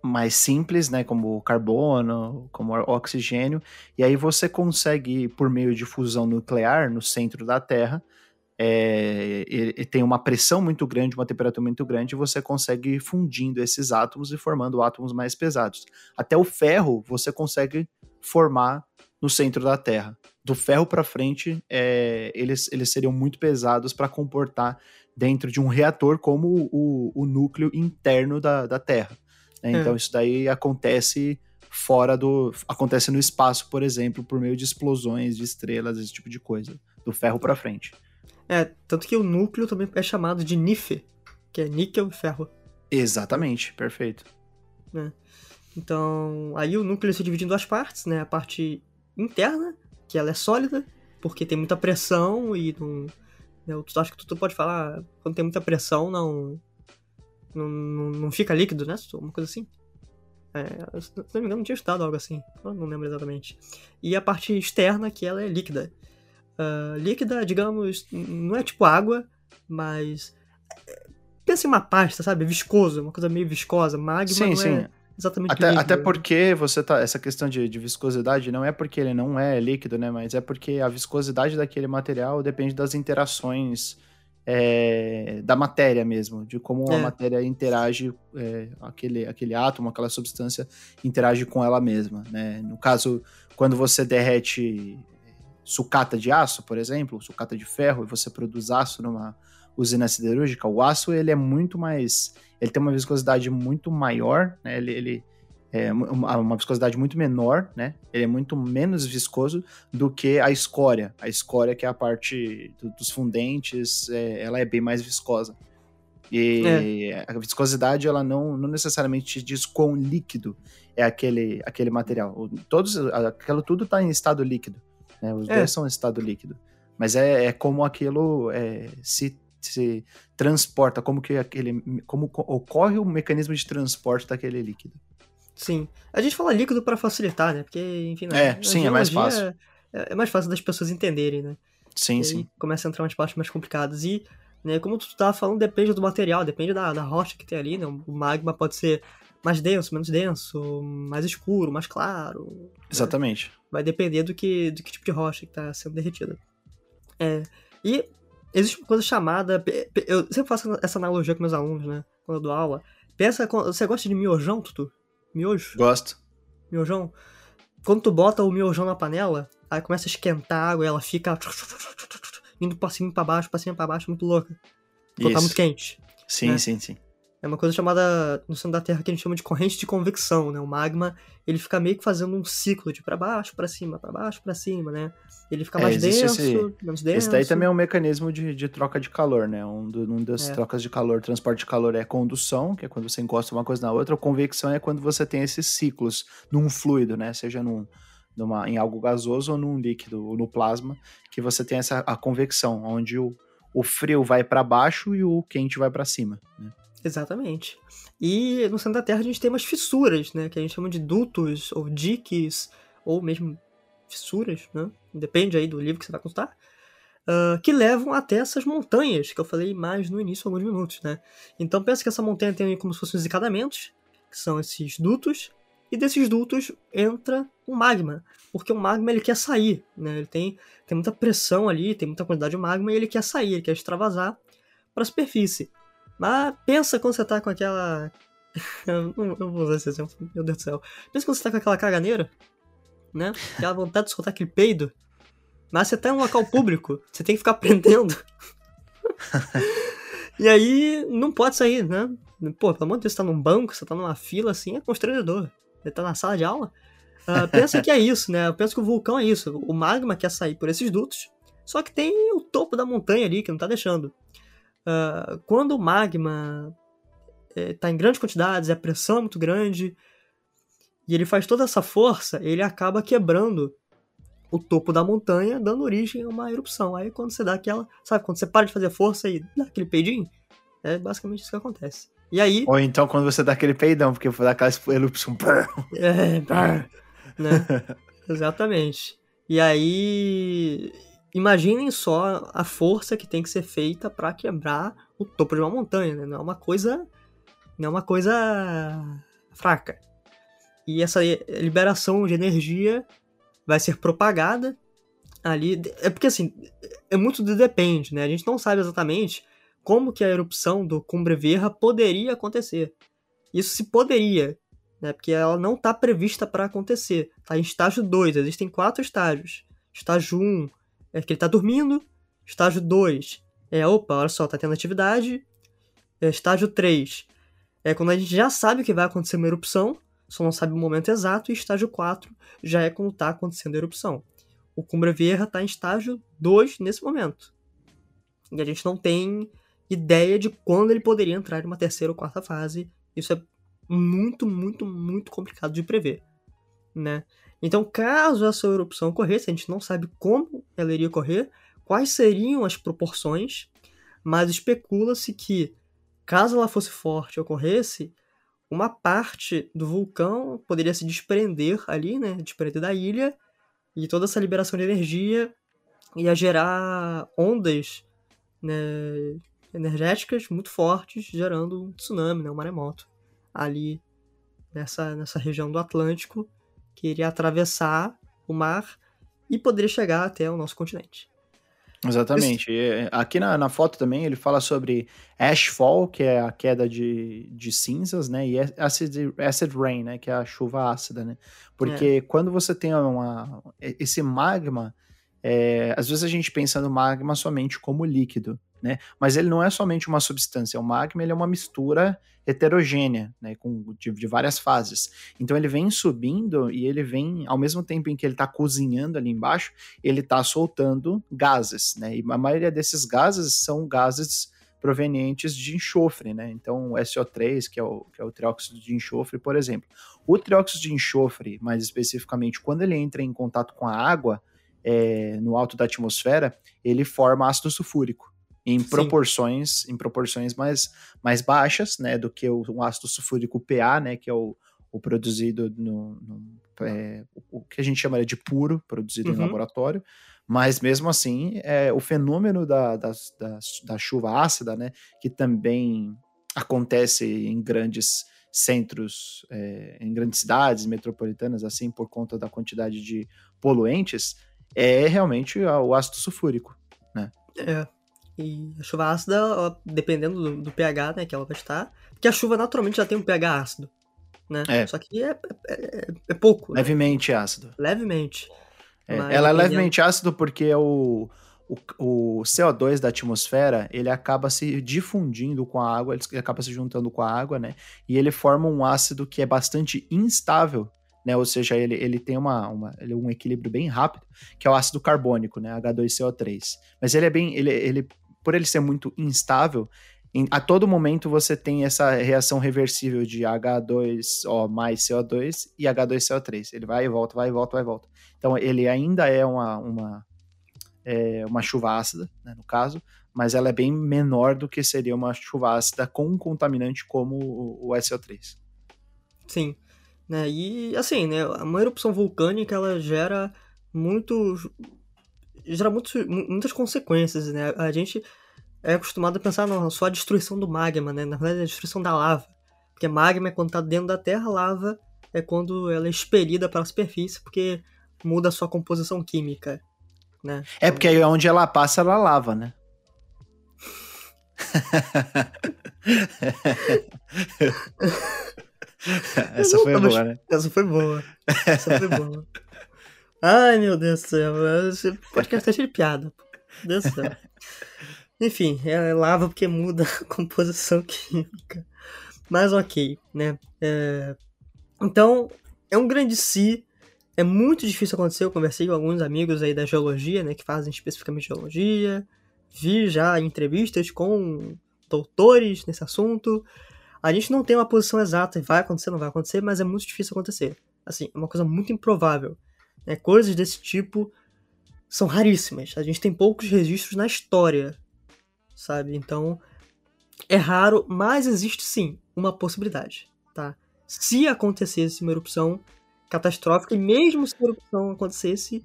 mais simples, né, como carbono, como oxigênio, e aí você consegue, por meio de fusão nuclear no centro da Terra, é, ele tem uma pressão muito grande, uma temperatura muito grande, e você consegue fundindo esses átomos e formando átomos mais pesados. Até o ferro você consegue formar no centro da Terra do ferro para frente, é, eles, eles seriam muito pesados para comportar dentro de um reator como o, o núcleo interno da, da Terra. Né? É. Então, isso daí acontece fora do. acontece no espaço, por exemplo, por meio de explosões de estrelas, esse tipo de coisa, do ferro para frente. É, tanto que o núcleo também é chamado de NIF, que é níquel e ferro. Exatamente, perfeito. É. Então, aí o núcleo se divide em duas partes, né? A parte interna, que ela é sólida, porque tem muita pressão e não. Eu né, acho que tu, pode falar, quando tem muita pressão, não. Não, não, fica líquido, né? Uma coisa assim. É, se não me engano, não tinha estudado algo assim. Não lembro exatamente. E a parte externa, que ela é líquida. Uh, líquida, digamos, não é tipo água, mas. É, pensa em uma pasta, sabe? Viscoso, uma coisa meio viscosa. Magma sim, não é sim. é exatamente até, Até porque você tá. Essa questão de, de, viscosidade não é porque ele não é líquido, né? Mas é porque a viscosidade daquele material depende das interações é, da matéria mesmo, de como é. a matéria interage, é, aquele, aquele átomo, aquela substância interage com ela mesma, né? No caso, quando você derrete sucata de aço, por exemplo, sucata de ferro, e você produz aço numa usina siderúrgica, o aço ele é muito mais ele tem uma viscosidade muito maior, né? Ele, ele é uma, viscosidade muito menor, né? Ele é muito menos viscoso do que a escória. A escória, que é a parte do, dos fundentes, é, ela é bem mais viscosa. E é. a viscosidade, ela não, não necessariamente diz quão líquido é aquele, aquele material. Todos, aquilo tudo está em estado líquido. Né? Os é. dois são em estado líquido. Mas é, é como aquilo é, se se transporta, como que aquele, como ocorre o mecanismo de transporte daquele líquido. Sim. A gente fala líquido para facilitar, né? Porque, enfim, é, sim, é mais fácil. É, é, mais fácil das pessoas entenderem, né? Sim, sim. Começa a entrar umas partes mais complicadas e, né, como tu tava falando, depende do material, depende da, da rocha que tem ali, né? O magma pode ser mais denso, menos denso, mais escuro, mais claro. Né? Exatamente. Né? Vai depender do que, do que tipo de rocha que está sendo derretida. É, e existe uma coisa chamada. Eu sempre faço essa analogia com meus alunos, né? Quando eu dou aula. Pensa, você gosta de miojão, Tutu? Miojo? Gosto. Miojão? Quando tu bota o miojão na panela, aí começa a esquentar a água e ela fica indo pra cima e pra baixo, pra cima e pra baixo, muito louca. Quando tá muito quente. Sim, né? sim, sim. É uma coisa chamada, no centro da Terra, que a gente chama de corrente de convecção, né? O magma, ele fica meio que fazendo um ciclo de para baixo, para cima, para baixo, para cima, né? Ele fica é, mais denso, esse, menos denso. Esse daí também é um mecanismo de, de troca de calor, né? Um, do, um das é. trocas de calor, transporte de calor é condução, que é quando você encosta uma coisa na outra. A convecção é quando você tem esses ciclos num fluido, né? Seja num, numa, em algo gasoso ou num líquido, ou no plasma, que você tem essa a convecção, onde o, o frio vai para baixo e o quente vai para cima. Né? Exatamente. E no centro da Terra a gente tem umas fissuras, né? Que a gente chama de dutos, ou diques, ou mesmo fissuras, né? Depende aí do livro que você vai consultar. Uh, que levam até essas montanhas, que eu falei mais no início, alguns minutos, né? Então pensa que essa montanha tem como se fossem os encadamentos, que são esses dutos, e desses dutos entra o magma, porque o magma ele quer sair, né? Ele tem, tem muita pressão ali, tem muita quantidade de magma e ele quer sair, ele quer extravasar para a superfície. Mas pensa quando você tá com aquela. eu não vou usar esse exemplo, meu Deus do céu. Pensa quando você tá com aquela caganeira, né? Aquela vontade de soltar aquele peido. Mas você tá em um local público, você tem que ficar prendendo. e aí não pode sair, né? Pô, pelo amor de Deus, você tá num banco, você tá numa fila assim, é constrangedor. Ele tá na sala de aula. Uh, pensa que é isso, né? Eu penso que o vulcão é isso. O magma quer sair por esses dutos, só que tem o topo da montanha ali que não tá deixando. Uh, quando o magma está em grandes quantidades, a pressão é muito grande, e ele faz toda essa força, ele acaba quebrando o topo da montanha, dando origem a uma erupção. Aí quando você dá aquela. Sabe, quando você para de fazer força e dá aquele peidinho, é basicamente isso que acontece. E aí. Ou então quando você dá aquele peidão, porque foi aquela erupção. É, né? Exatamente. E aí. Imaginem só a força que tem que ser feita para quebrar o topo de uma montanha, né? Não é uma coisa. Não é uma coisa fraca. E essa liberação de energia vai ser propagada ali. É porque assim, é muito de depende, né? A gente não sabe exatamente como que a erupção do Cumbre poderia acontecer. Isso se poderia, né? Porque ela não está prevista para acontecer. Está em estágio 2, existem quatro estágios. Estágio 1 um, é que ele está dormindo. Estágio 2 é, opa, olha só, está tendo atividade. É, estágio 3 é quando a gente já sabe que vai acontecer uma erupção, só não sabe o momento exato. E estágio 4 já é quando está acontecendo a erupção. O Cumbre Vieja está em estágio 2 nesse momento. E a gente não tem ideia de quando ele poderia entrar em uma terceira ou quarta fase. Isso é muito, muito, muito complicado de prever, né? Então, caso essa erupção ocorresse, a gente não sabe como ela iria ocorrer, quais seriam as proporções, mas especula-se que, caso ela fosse forte e ocorresse, uma parte do vulcão poderia se desprender ali, né? Desprender da ilha, e toda essa liberação de energia ia gerar ondas né, energéticas muito fortes, gerando um tsunami, né, um maremoto, ali nessa, nessa região do Atlântico, que iria atravessar o mar e poderia chegar até o nosso continente. Exatamente. Esse... Aqui na, na, foto também ele fala sobre ashfall, que é a queda de, de cinzas, né? E acid, acid rain, né? Que é a chuva ácida, né? Porque é. quando você tem uma, esse magma, é, às vezes a gente pensa no magma somente como líquido, né? Mas ele não é somente uma substância, o magma ele é uma mistura heterogênea, né? Com, de, de várias fases. Então ele vem subindo e ele vem, ao mesmo tempo em que ele está cozinhando ali embaixo, ele está soltando gases, né? E a maioria desses gases são gases provenientes de enxofre, né? Então, o SO3, que é o, que é o trióxido de enxofre, por exemplo. O trióxido de enxofre, mais especificamente, quando ele entra em contato com a água é, no alto da atmosfera, ele forma ácido sulfúrico em Sim. proporções em proporções mais, mais baixas, né, do que o, um ácido sulfúrico PA, né, que é o, o produzido no, no é, o que a gente chama de puro, produzido uhum. em laboratório, mas mesmo assim, é, o fenômeno da, da, da, da, chuva ácida, né, que também acontece em grandes centros, é, em grandes cidades metropolitanas, assim, por conta da quantidade de poluentes, é realmente o ácido sulfúrico, né? É, e a chuva ácida, dependendo do, do, pH, né, que ela vai estar, porque a chuva naturalmente já tem um pH ácido, né? É. Só que é, é, é, é pouco. Né? Levemente né? ácido. Levemente. É, ela é levemente ácido porque o, o, o, CO2 da atmosfera, ele acaba se difundindo com a água, ele acaba se juntando com a água, né? E ele forma um ácido que é bastante instável, né? Ou seja, ele, ele tem uma, uma ele, um equilíbrio bem rápido, que é o ácido carbônico, né? H2CO3. Mas ele é bem, ele, ele por ele ser muito instável, em, a todo momento você tem essa reação reversível de H2O mais CO2 e H2CO3. Ele vai e volta, vai e volta, vai e volta. Então ele ainda é uma, uma, é uma chuva ácida, né, no caso, mas ela é bem menor do que seria uma chuva ácida com um contaminante como o SO3. Sim. Né? E assim, né, uma erupção vulcânica ela gera muito gera muito, muitas consequências, né? A gente é acostumado a pensar não, só a destruição do magma, né? Na verdade, é a destruição da lava. Porque magma é quando está dentro da Terra, lava é quando ela é expelida para a superfície, porque muda a sua composição química, né? É porque aí onde ela passa, ela lava, né? Essa foi boa, né? Essa foi boa. Essa foi boa. Ai, meu Deus do céu. Esse podcast tá cheio de piada. Deus do céu. Enfim, é lava porque muda a composição química. Mas ok, né? É... Então, é um grande si. É muito difícil acontecer. Eu conversei com alguns amigos aí da geologia, né? Que fazem especificamente geologia. Vi já entrevistas com doutores nesse assunto. A gente não tem uma posição exata, vai acontecer, não vai acontecer, mas é muito difícil acontecer. Assim, é uma coisa muito improvável. Né? Coisas desse tipo são raríssimas. A gente tem poucos registros na história, sabe? Então, é raro, mas existe sim uma possibilidade, tá? Se acontecesse uma erupção catastrófica, e mesmo se a erupção acontecesse,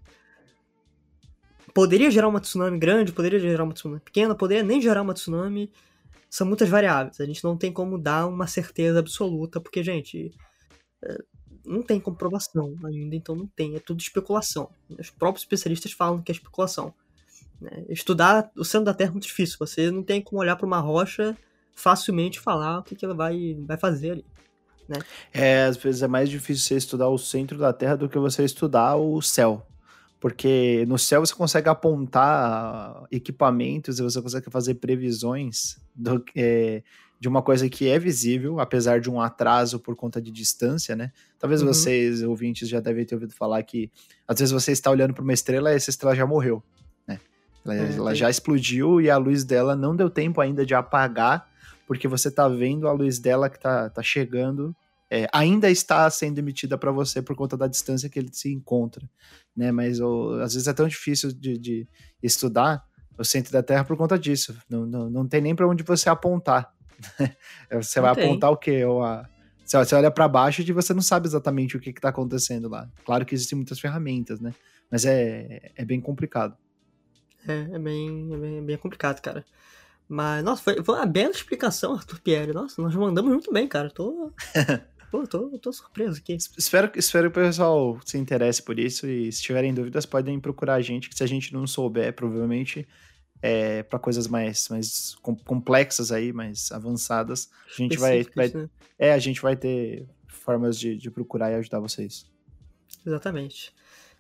poderia gerar uma tsunami grande, poderia gerar uma tsunami pequena, poderia nem gerar uma tsunami, são muitas variáveis. A gente não tem como dar uma certeza absoluta, porque, gente, é, não tem comprovação ainda, então não tem. É tudo especulação. Os próprios especialistas falam que é especulação. Né? Estudar o centro da Terra é muito difícil. Você não tem como olhar para uma rocha facilmente falar o que, que ela vai, vai fazer ali. Né? É, às vezes é mais difícil você estudar o centro da Terra do que você estudar o céu. Porque no céu você consegue apontar equipamentos e você consegue fazer previsões do, é, de uma coisa que é visível, apesar de um atraso por conta de distância, né? Talvez uhum. vocês, ouvintes, já devem ter ouvido falar que às vezes você está olhando para uma estrela e essa estrela já morreu, né? Ela, é, ela já explodiu e a luz dela não deu tempo ainda de apagar, porque você está vendo a luz dela que está tá chegando é, ainda está sendo emitida para você por conta da distância que ele se encontra, né? Mas ou, às vezes é tão difícil de, de, estudar o centro da Terra por conta disso. Não, não, não tem nem para onde você apontar. você vai apontar o quê? Ou a, você olha para baixo e você não sabe exatamente o que está acontecendo lá. Claro que existem muitas ferramentas, né? Mas é, é bem complicado. É, é bem, é bem, é bem complicado, cara. Mas, nossa, foi, foi uma bela explicação, Arthur Pierre. Nossa, nós mandamos muito bem, cara. Tô. Pô, tô, tô surpreso aqui. Espero, espero que o pessoal se interesse por isso e se tiverem dúvidas podem procurar a gente, que se a gente não souber, provavelmente é, para coisas mais, mais complexas aí, mais avançadas, a gente vai, vai né? é, a gente vai ter formas de, de procurar e ajudar vocês. Exatamente.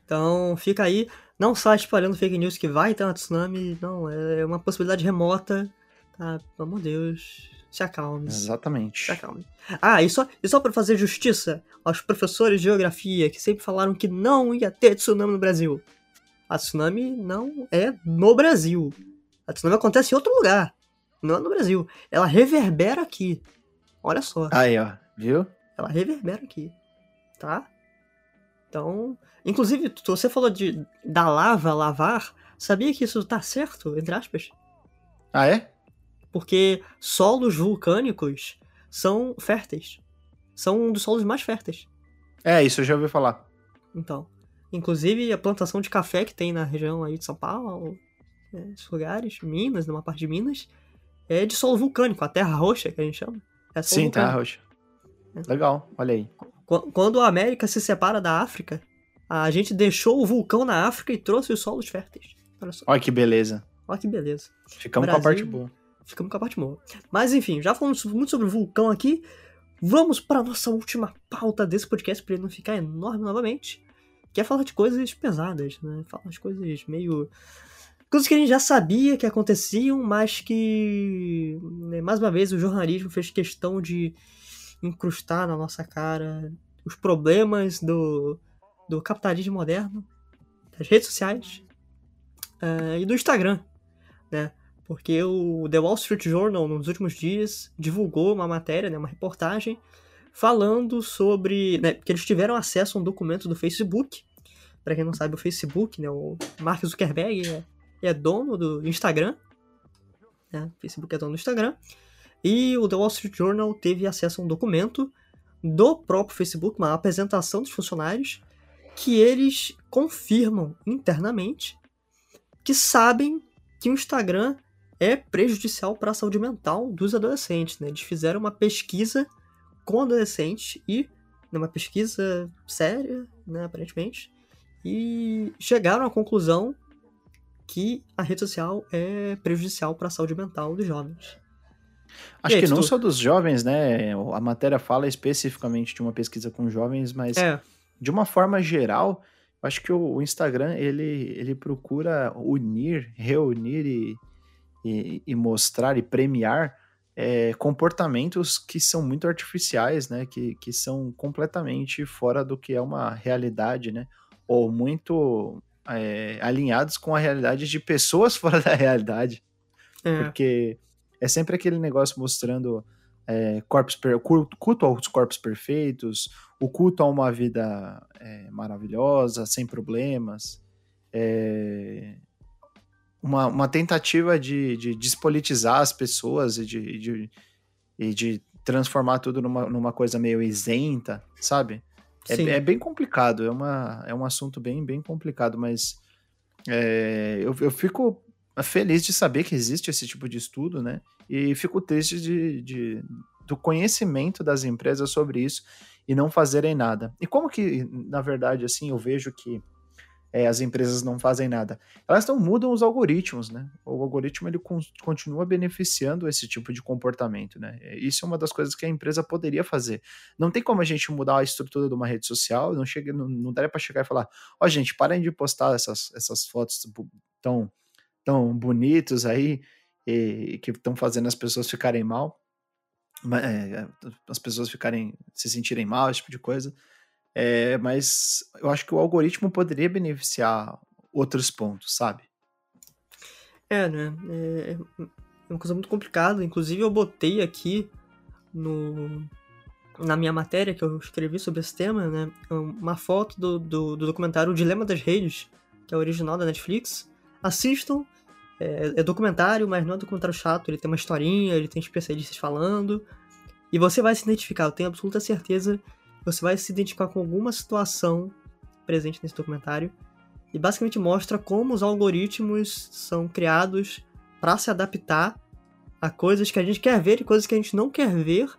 Então, fica aí, não só espalhando fake news que vai ter uma tsunami, não, é uma possibilidade remota, tá? Pelo amor de Deus, se acalme. Exatamente. Se acalme. Ah, e só, e só para fazer justiça aos professores de geografia que sempre falaram que não ia ter tsunami no Brasil. A tsunami não é no Brasil. A tsunami acontece em outro lugar. Não é no Brasil. Ela reverbera aqui. Olha só. Aí, ó. Viu? Ela reverbera aqui. Tá? Então. Inclusive, você falou de da lava lavar. Sabia que isso tá certo, entre aspas? Ah, é? Porque solos vulcânicos são férteis. São um dos solos mais férteis. É, isso eu já ouvi falar. Então. Inclusive a plantação de café que tem na região aí de São Paulo, né, esses lugares, Minas, numa parte de Minas, é de solo vulcânico, a terra roxa que a gente chama. É Sim, vulcânico. terra roxa. É. Legal, olha aí. Quando a América se separa da África, a gente deixou o vulcão na África e trouxe os solos férteis. Olha só. Olha que beleza. Olha que beleza. Ficamos Brasil, com a parte boa ficamos com a parte boa. Mas enfim, já falamos muito sobre o vulcão aqui. Vamos para nossa última pauta desse podcast, para ele não ficar enorme novamente. Que é falar de coisas pesadas, né? Falar de coisas meio. Coisas que a gente já sabia que aconteciam, mas que. Né, mais uma vez, o jornalismo fez questão de incrustar na nossa cara os problemas do, do capitalismo moderno, das redes sociais uh, e do Instagram, né? porque o The Wall Street Journal, nos últimos dias, divulgou uma matéria, né, uma reportagem, falando sobre. Né, que eles tiveram acesso a um documento do Facebook. Para quem não sabe, o Facebook, né, o Mark Zuckerberg é, é dono do Instagram. né? Facebook é dono do Instagram. E o The Wall Street Journal teve acesso a um documento do próprio Facebook, uma apresentação dos funcionários, que eles confirmam internamente que sabem que o Instagram é prejudicial para a saúde mental dos adolescentes. Né? Eles fizeram uma pesquisa com adolescentes e uma pesquisa séria, né, aparentemente, e chegaram à conclusão que a rede social é prejudicial para a saúde mental dos jovens. Acho aí, que não tu... só dos jovens, né? A matéria fala especificamente de uma pesquisa com jovens, mas é. de uma forma geral, acho que o Instagram ele, ele procura unir, reunir e, e, e mostrar e premiar é, comportamentos que são muito artificiais, né? Que, que são completamente fora do que é uma realidade, né? Ou muito é, alinhados com a realidade de pessoas fora da realidade. É. Porque é sempre aquele negócio mostrando é, corpos culto, aos corpos perfeitos, o culto a uma vida é, maravilhosa, sem problemas. É, uma, uma tentativa de, de despolitizar as pessoas e de, de, e de transformar tudo numa, numa coisa meio isenta, sabe? É, é, bem complicado, é, uma, é um assunto bem, bem complicado, mas é, eu, eu fico feliz de saber que existe esse tipo de estudo, né? E fico triste de, de, do conhecimento das empresas sobre isso e não fazerem nada. E como que, na verdade, assim, eu vejo que é, as empresas não fazem nada. Elas não mudam os algoritmos, né? O algoritmo ele continua beneficiando esse tipo de comportamento, né? Isso é uma das coisas que a empresa poderia fazer. Não tem como a gente mudar a estrutura de uma rede social, não chega, não, não daria para chegar e falar, ó oh, gente, parem de postar essas, essas fotos tão, tão bonitos aí e, que estão fazendo as pessoas ficarem mal, é, as pessoas ficarem se sentirem mal, esse tipo de coisa. É, mas eu acho que o algoritmo poderia beneficiar outros pontos, sabe? É, né? É, é uma coisa muito complicada. Inclusive, eu botei aqui no, na minha matéria que eu escrevi sobre esse tema, né? Uma foto do, do, do documentário O Dilema das Redes, que é original da Netflix. Assistam. É, é, documentário, mas não é documentário chato. Ele tem uma historinha, ele tem especialistas falando. E você vai se identificar, eu tenho absoluta certeza você vai se identificar com alguma situação presente nesse documentário e basicamente mostra como os algoritmos são criados para se adaptar a coisas que a gente quer ver e coisas que a gente não quer ver,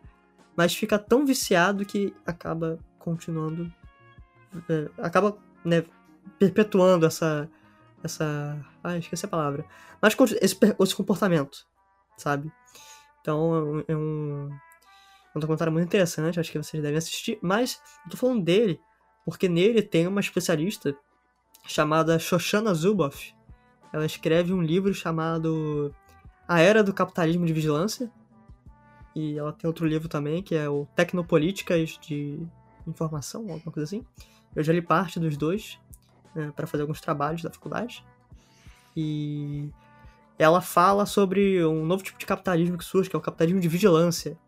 mas fica tão viciado que acaba continuando, é, acaba né, perpetuando essa, essa, ah, esqueci a palavra, mas esse, esse comportamento, sabe? Então é um, um documentário muito interessante, acho que vocês devem assistir, mas eu tô falando dele porque nele tem uma especialista chamada Shoshana Zuboff. Ela escreve um livro chamado A Era do Capitalismo de Vigilância. E ela tem outro livro também, que é o Tecnopolíticas de Informação, alguma coisa assim. Eu já li parte dos dois né, para fazer alguns trabalhos da faculdade. E ela fala sobre um novo tipo de capitalismo que surge, que é o capitalismo de vigilância,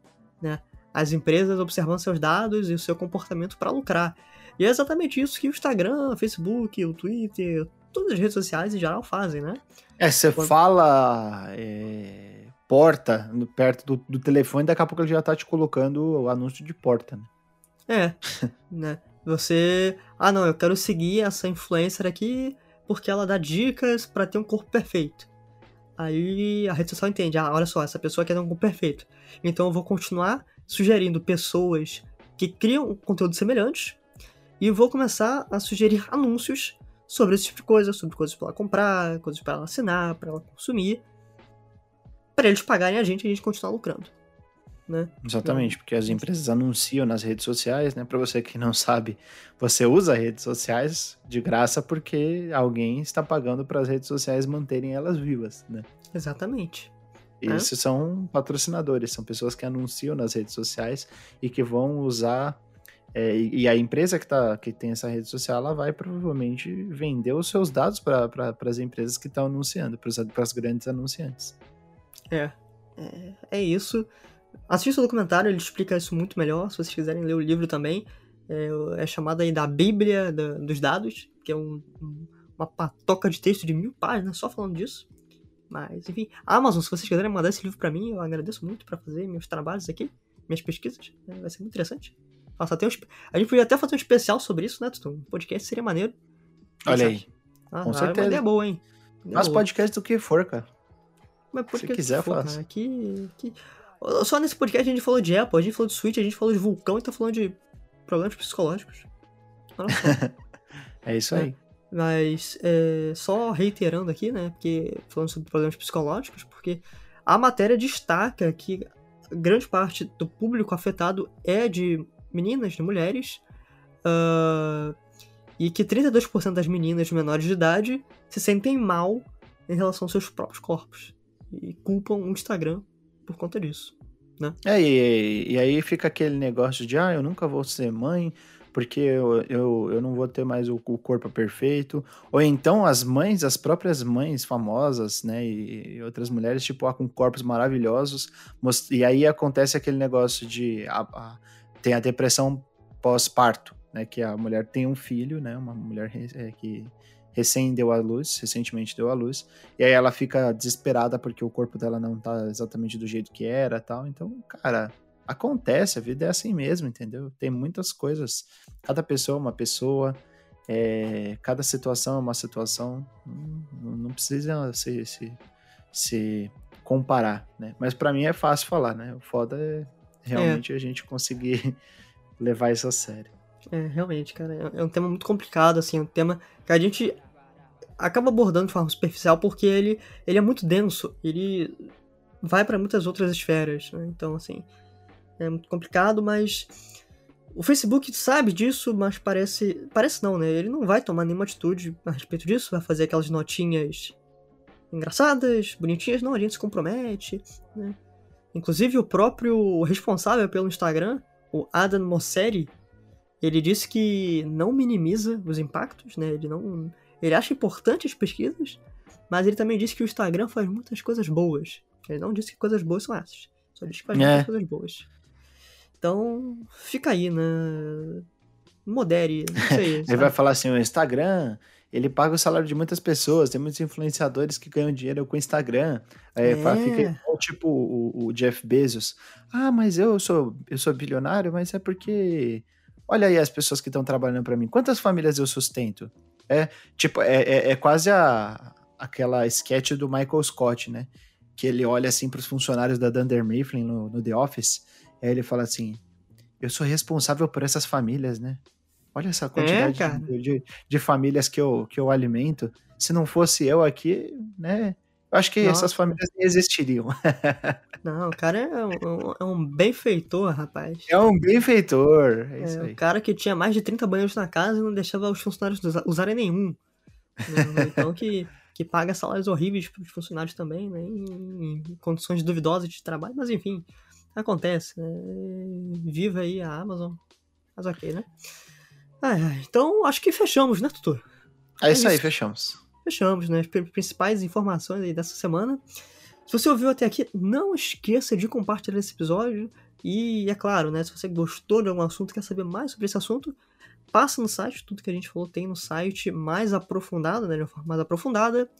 né? As empresas observando seus dados e o seu comportamento para lucrar. E é exatamente isso que o Instagram, o Facebook, o Twitter, todas as redes sociais em geral fazem, né? É, você Quando... fala é, porta perto do, do, telefone, daqui a pouco ele já tá te colocando o anúncio de porta, né? É, né? Você, ah não, eu quero seguir essa influencer aqui porque ela dá dicas para ter um corpo perfeito. Aí a rede social entende, ah, olha só, essa pessoa quer ter um corpo perfeito. Então eu vou continuar sugerindo pessoas que criam conteúdo semelhante e vou começar a sugerir anúncios sobre esse tipo de coisa, sobre coisas para ela comprar, coisas para ela assinar, para ela consumir, para eles pagarem a gente e a gente continuar lucrando. Né? Exatamente, porque as empresas anunciam nas redes sociais, né? Para você que não sabe, você usa redes sociais de graça porque alguém está pagando para as redes sociais manterem elas vivas, né? Exatamente. Esses são patrocinadores, são pessoas que anunciam nas redes sociais e que vão usar. É, e a empresa que, tá, que tem essa rede social, ela vai provavelmente vender os seus dados para pra, as empresas que estão anunciando, para as grandes anunciantes. É, é, é, isso. Assista o documentário, ele explica isso muito melhor. Se vocês quiserem ler o livro também, é, é chamado aí da Bíblia da, dos Dados, que é um, um, uma patoca de texto de mil páginas só falando disso. Mas, enfim, Amazon, se vocês quiserem mandar esse livro para mim, eu agradeço muito para fazer meus trabalhos aqui, minhas pesquisas. Né? Vai ser muito interessante. Nossa, até um, a gente podia até fazer um especial sobre isso, né, Tutum? Um podcast seria maneiro. Olha aí. Ah, Com certeza. É uma ideia boa, hein? Mas podcast do que for, cara. Mas Se quiser. Cara, que, que... Só nesse podcast a gente falou de Apple, a gente falou de Switch, a gente falou de vulcão e tá falando de problemas psicológicos. é isso aí. É. Mas é, só reiterando aqui, né? Porque falando sobre problemas psicológicos, porque a matéria destaca que grande parte do público afetado é de meninas, de mulheres, uh, e que 32% das meninas menores de idade se sentem mal em relação aos seus próprios corpos e culpam o Instagram por conta disso. Né? É, e, e aí fica aquele negócio de, ah, eu nunca vou ser mãe, porque eu, eu, eu não vou ter mais o, o, corpo perfeito. Ou então as mães, as próprias mães famosas, né, e, e outras mulheres, tipo, ah, com corpos maravilhosos, e aí acontece aquele negócio de, a, a, tem a depressão pós-parto, né, que a mulher tem um filho, né, uma mulher é, que recém deu à luz, recentemente deu à luz, e aí ela fica desesperada porque o corpo dela não tá exatamente do jeito que era tal. Então, cara, acontece, a vida é assim mesmo, entendeu? Tem muitas coisas. Cada pessoa é uma pessoa, é, cada situação é uma situação. Não, não precisa se, se, se, comparar, né? Mas para mim é fácil falar, né? O foda é realmente é. a gente conseguir levar isso a sério. É, realmente, cara. É um tema muito complicado, assim, é um tema que a gente acaba abordando de forma superficial porque ele, ele é muito denso, ele vai para muitas outras esferas, né? Então, assim, é muito complicado, mas o Facebook sabe disso, mas parece. Parece não, né? Ele não vai tomar nenhuma atitude a respeito disso, vai fazer aquelas notinhas engraçadas, bonitinhas, não, a gente se compromete, né? Inclusive o próprio responsável pelo Instagram, o Adam Mosseri, ele disse que não minimiza os impactos, né? Ele não. Ele acha importante as pesquisas, mas ele também disse que o Instagram faz muitas coisas boas. Ele não disse que coisas boas são essas. Só disse que faz é. muitas coisas boas. Então, fica aí, né? Modere, não sei. ele vai falar assim, o Instagram, ele paga o salário de muitas pessoas, tem muitos influenciadores que ganham dinheiro com o Instagram. É, é. Fica tipo o, o, Jeff Bezos. Ah, mas eu sou, eu sou bilionário, mas é porque... Olha aí as pessoas que estão trabalhando para mim. Quantas famílias eu sustento? É, tipo, é, é, é quase a, aquela sketch do Michael Scott, né? Que ele olha assim para os funcionários da Dunder Mifflin no, no The Office Aí ele fala assim: Eu sou responsável por essas famílias, né? Olha essa quantidade é, de, de, de, famílias que eu, que eu alimento. Se não fosse eu aqui, né? Eu acho que Nossa. essas famílias nem existiriam. Não, o cara é um, é um benfeitor, rapaz. É um benfeitor. É, isso é aí. O cara que tinha mais de 30 banheiros na casa e não deixava os funcionários usarem nenhum. então que, que paga salários horríveis para os funcionários também, né? Em, em condições duvidosas de trabalho, mas enfim. Acontece, né? Viva aí a Amazon. Mas ok, né? Ah, então, acho que fechamos, né, Tutor? É, é isso, aí, fechamos. Fechamos, né? As principais informações aí dessa semana. Se você ouviu até aqui, não esqueça de compartilhar esse episódio. E, é claro, né? Se você gostou de algum assunto, quer saber mais sobre esse assunto, passa no site. Tudo que a gente falou tem no site mais aprofundado, né? De uma forma mais aprofundada.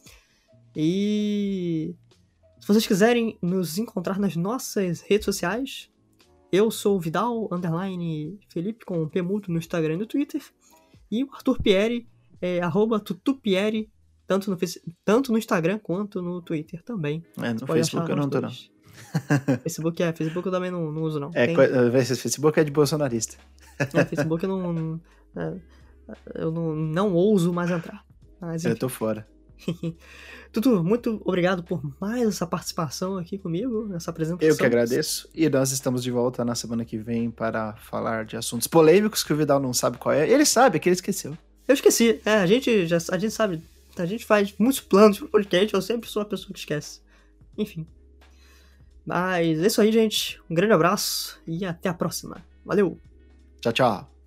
E se vocês quiserem nos encontrar nas nossas redes sociais, eu sou o Vidal, underline Felipe, com P mudo no Instagram e no Twitter. E o Arthur Pieri é arroba tutupieri, tanto no, tanto no Instagram quanto no Twitter também. É, no Facebook eu não tô, não. Facebook é, Facebook eu também não, não uso, não. É, Tem... Facebook é de bolsonarista. É, Facebook eu não. não é, eu não, não ouso mais entrar. Mas, eu tô fora. Tutu, muito obrigado por mais essa participação aqui comigo, nessa apresentação. Eu que agradeço. E nós estamos de volta na semana que vem para falar de assuntos polêmicos que o Vidal não sabe qual é. Ele sabe, é que ele esqueceu. Eu esqueci. É, a gente já a gente sabe. A gente faz muitos planos pro podcast, eu sempre sou a pessoa que esquece. Enfim. Mas é isso aí, gente. Um grande abraço e até a próxima. Valeu! Tchau, tchau.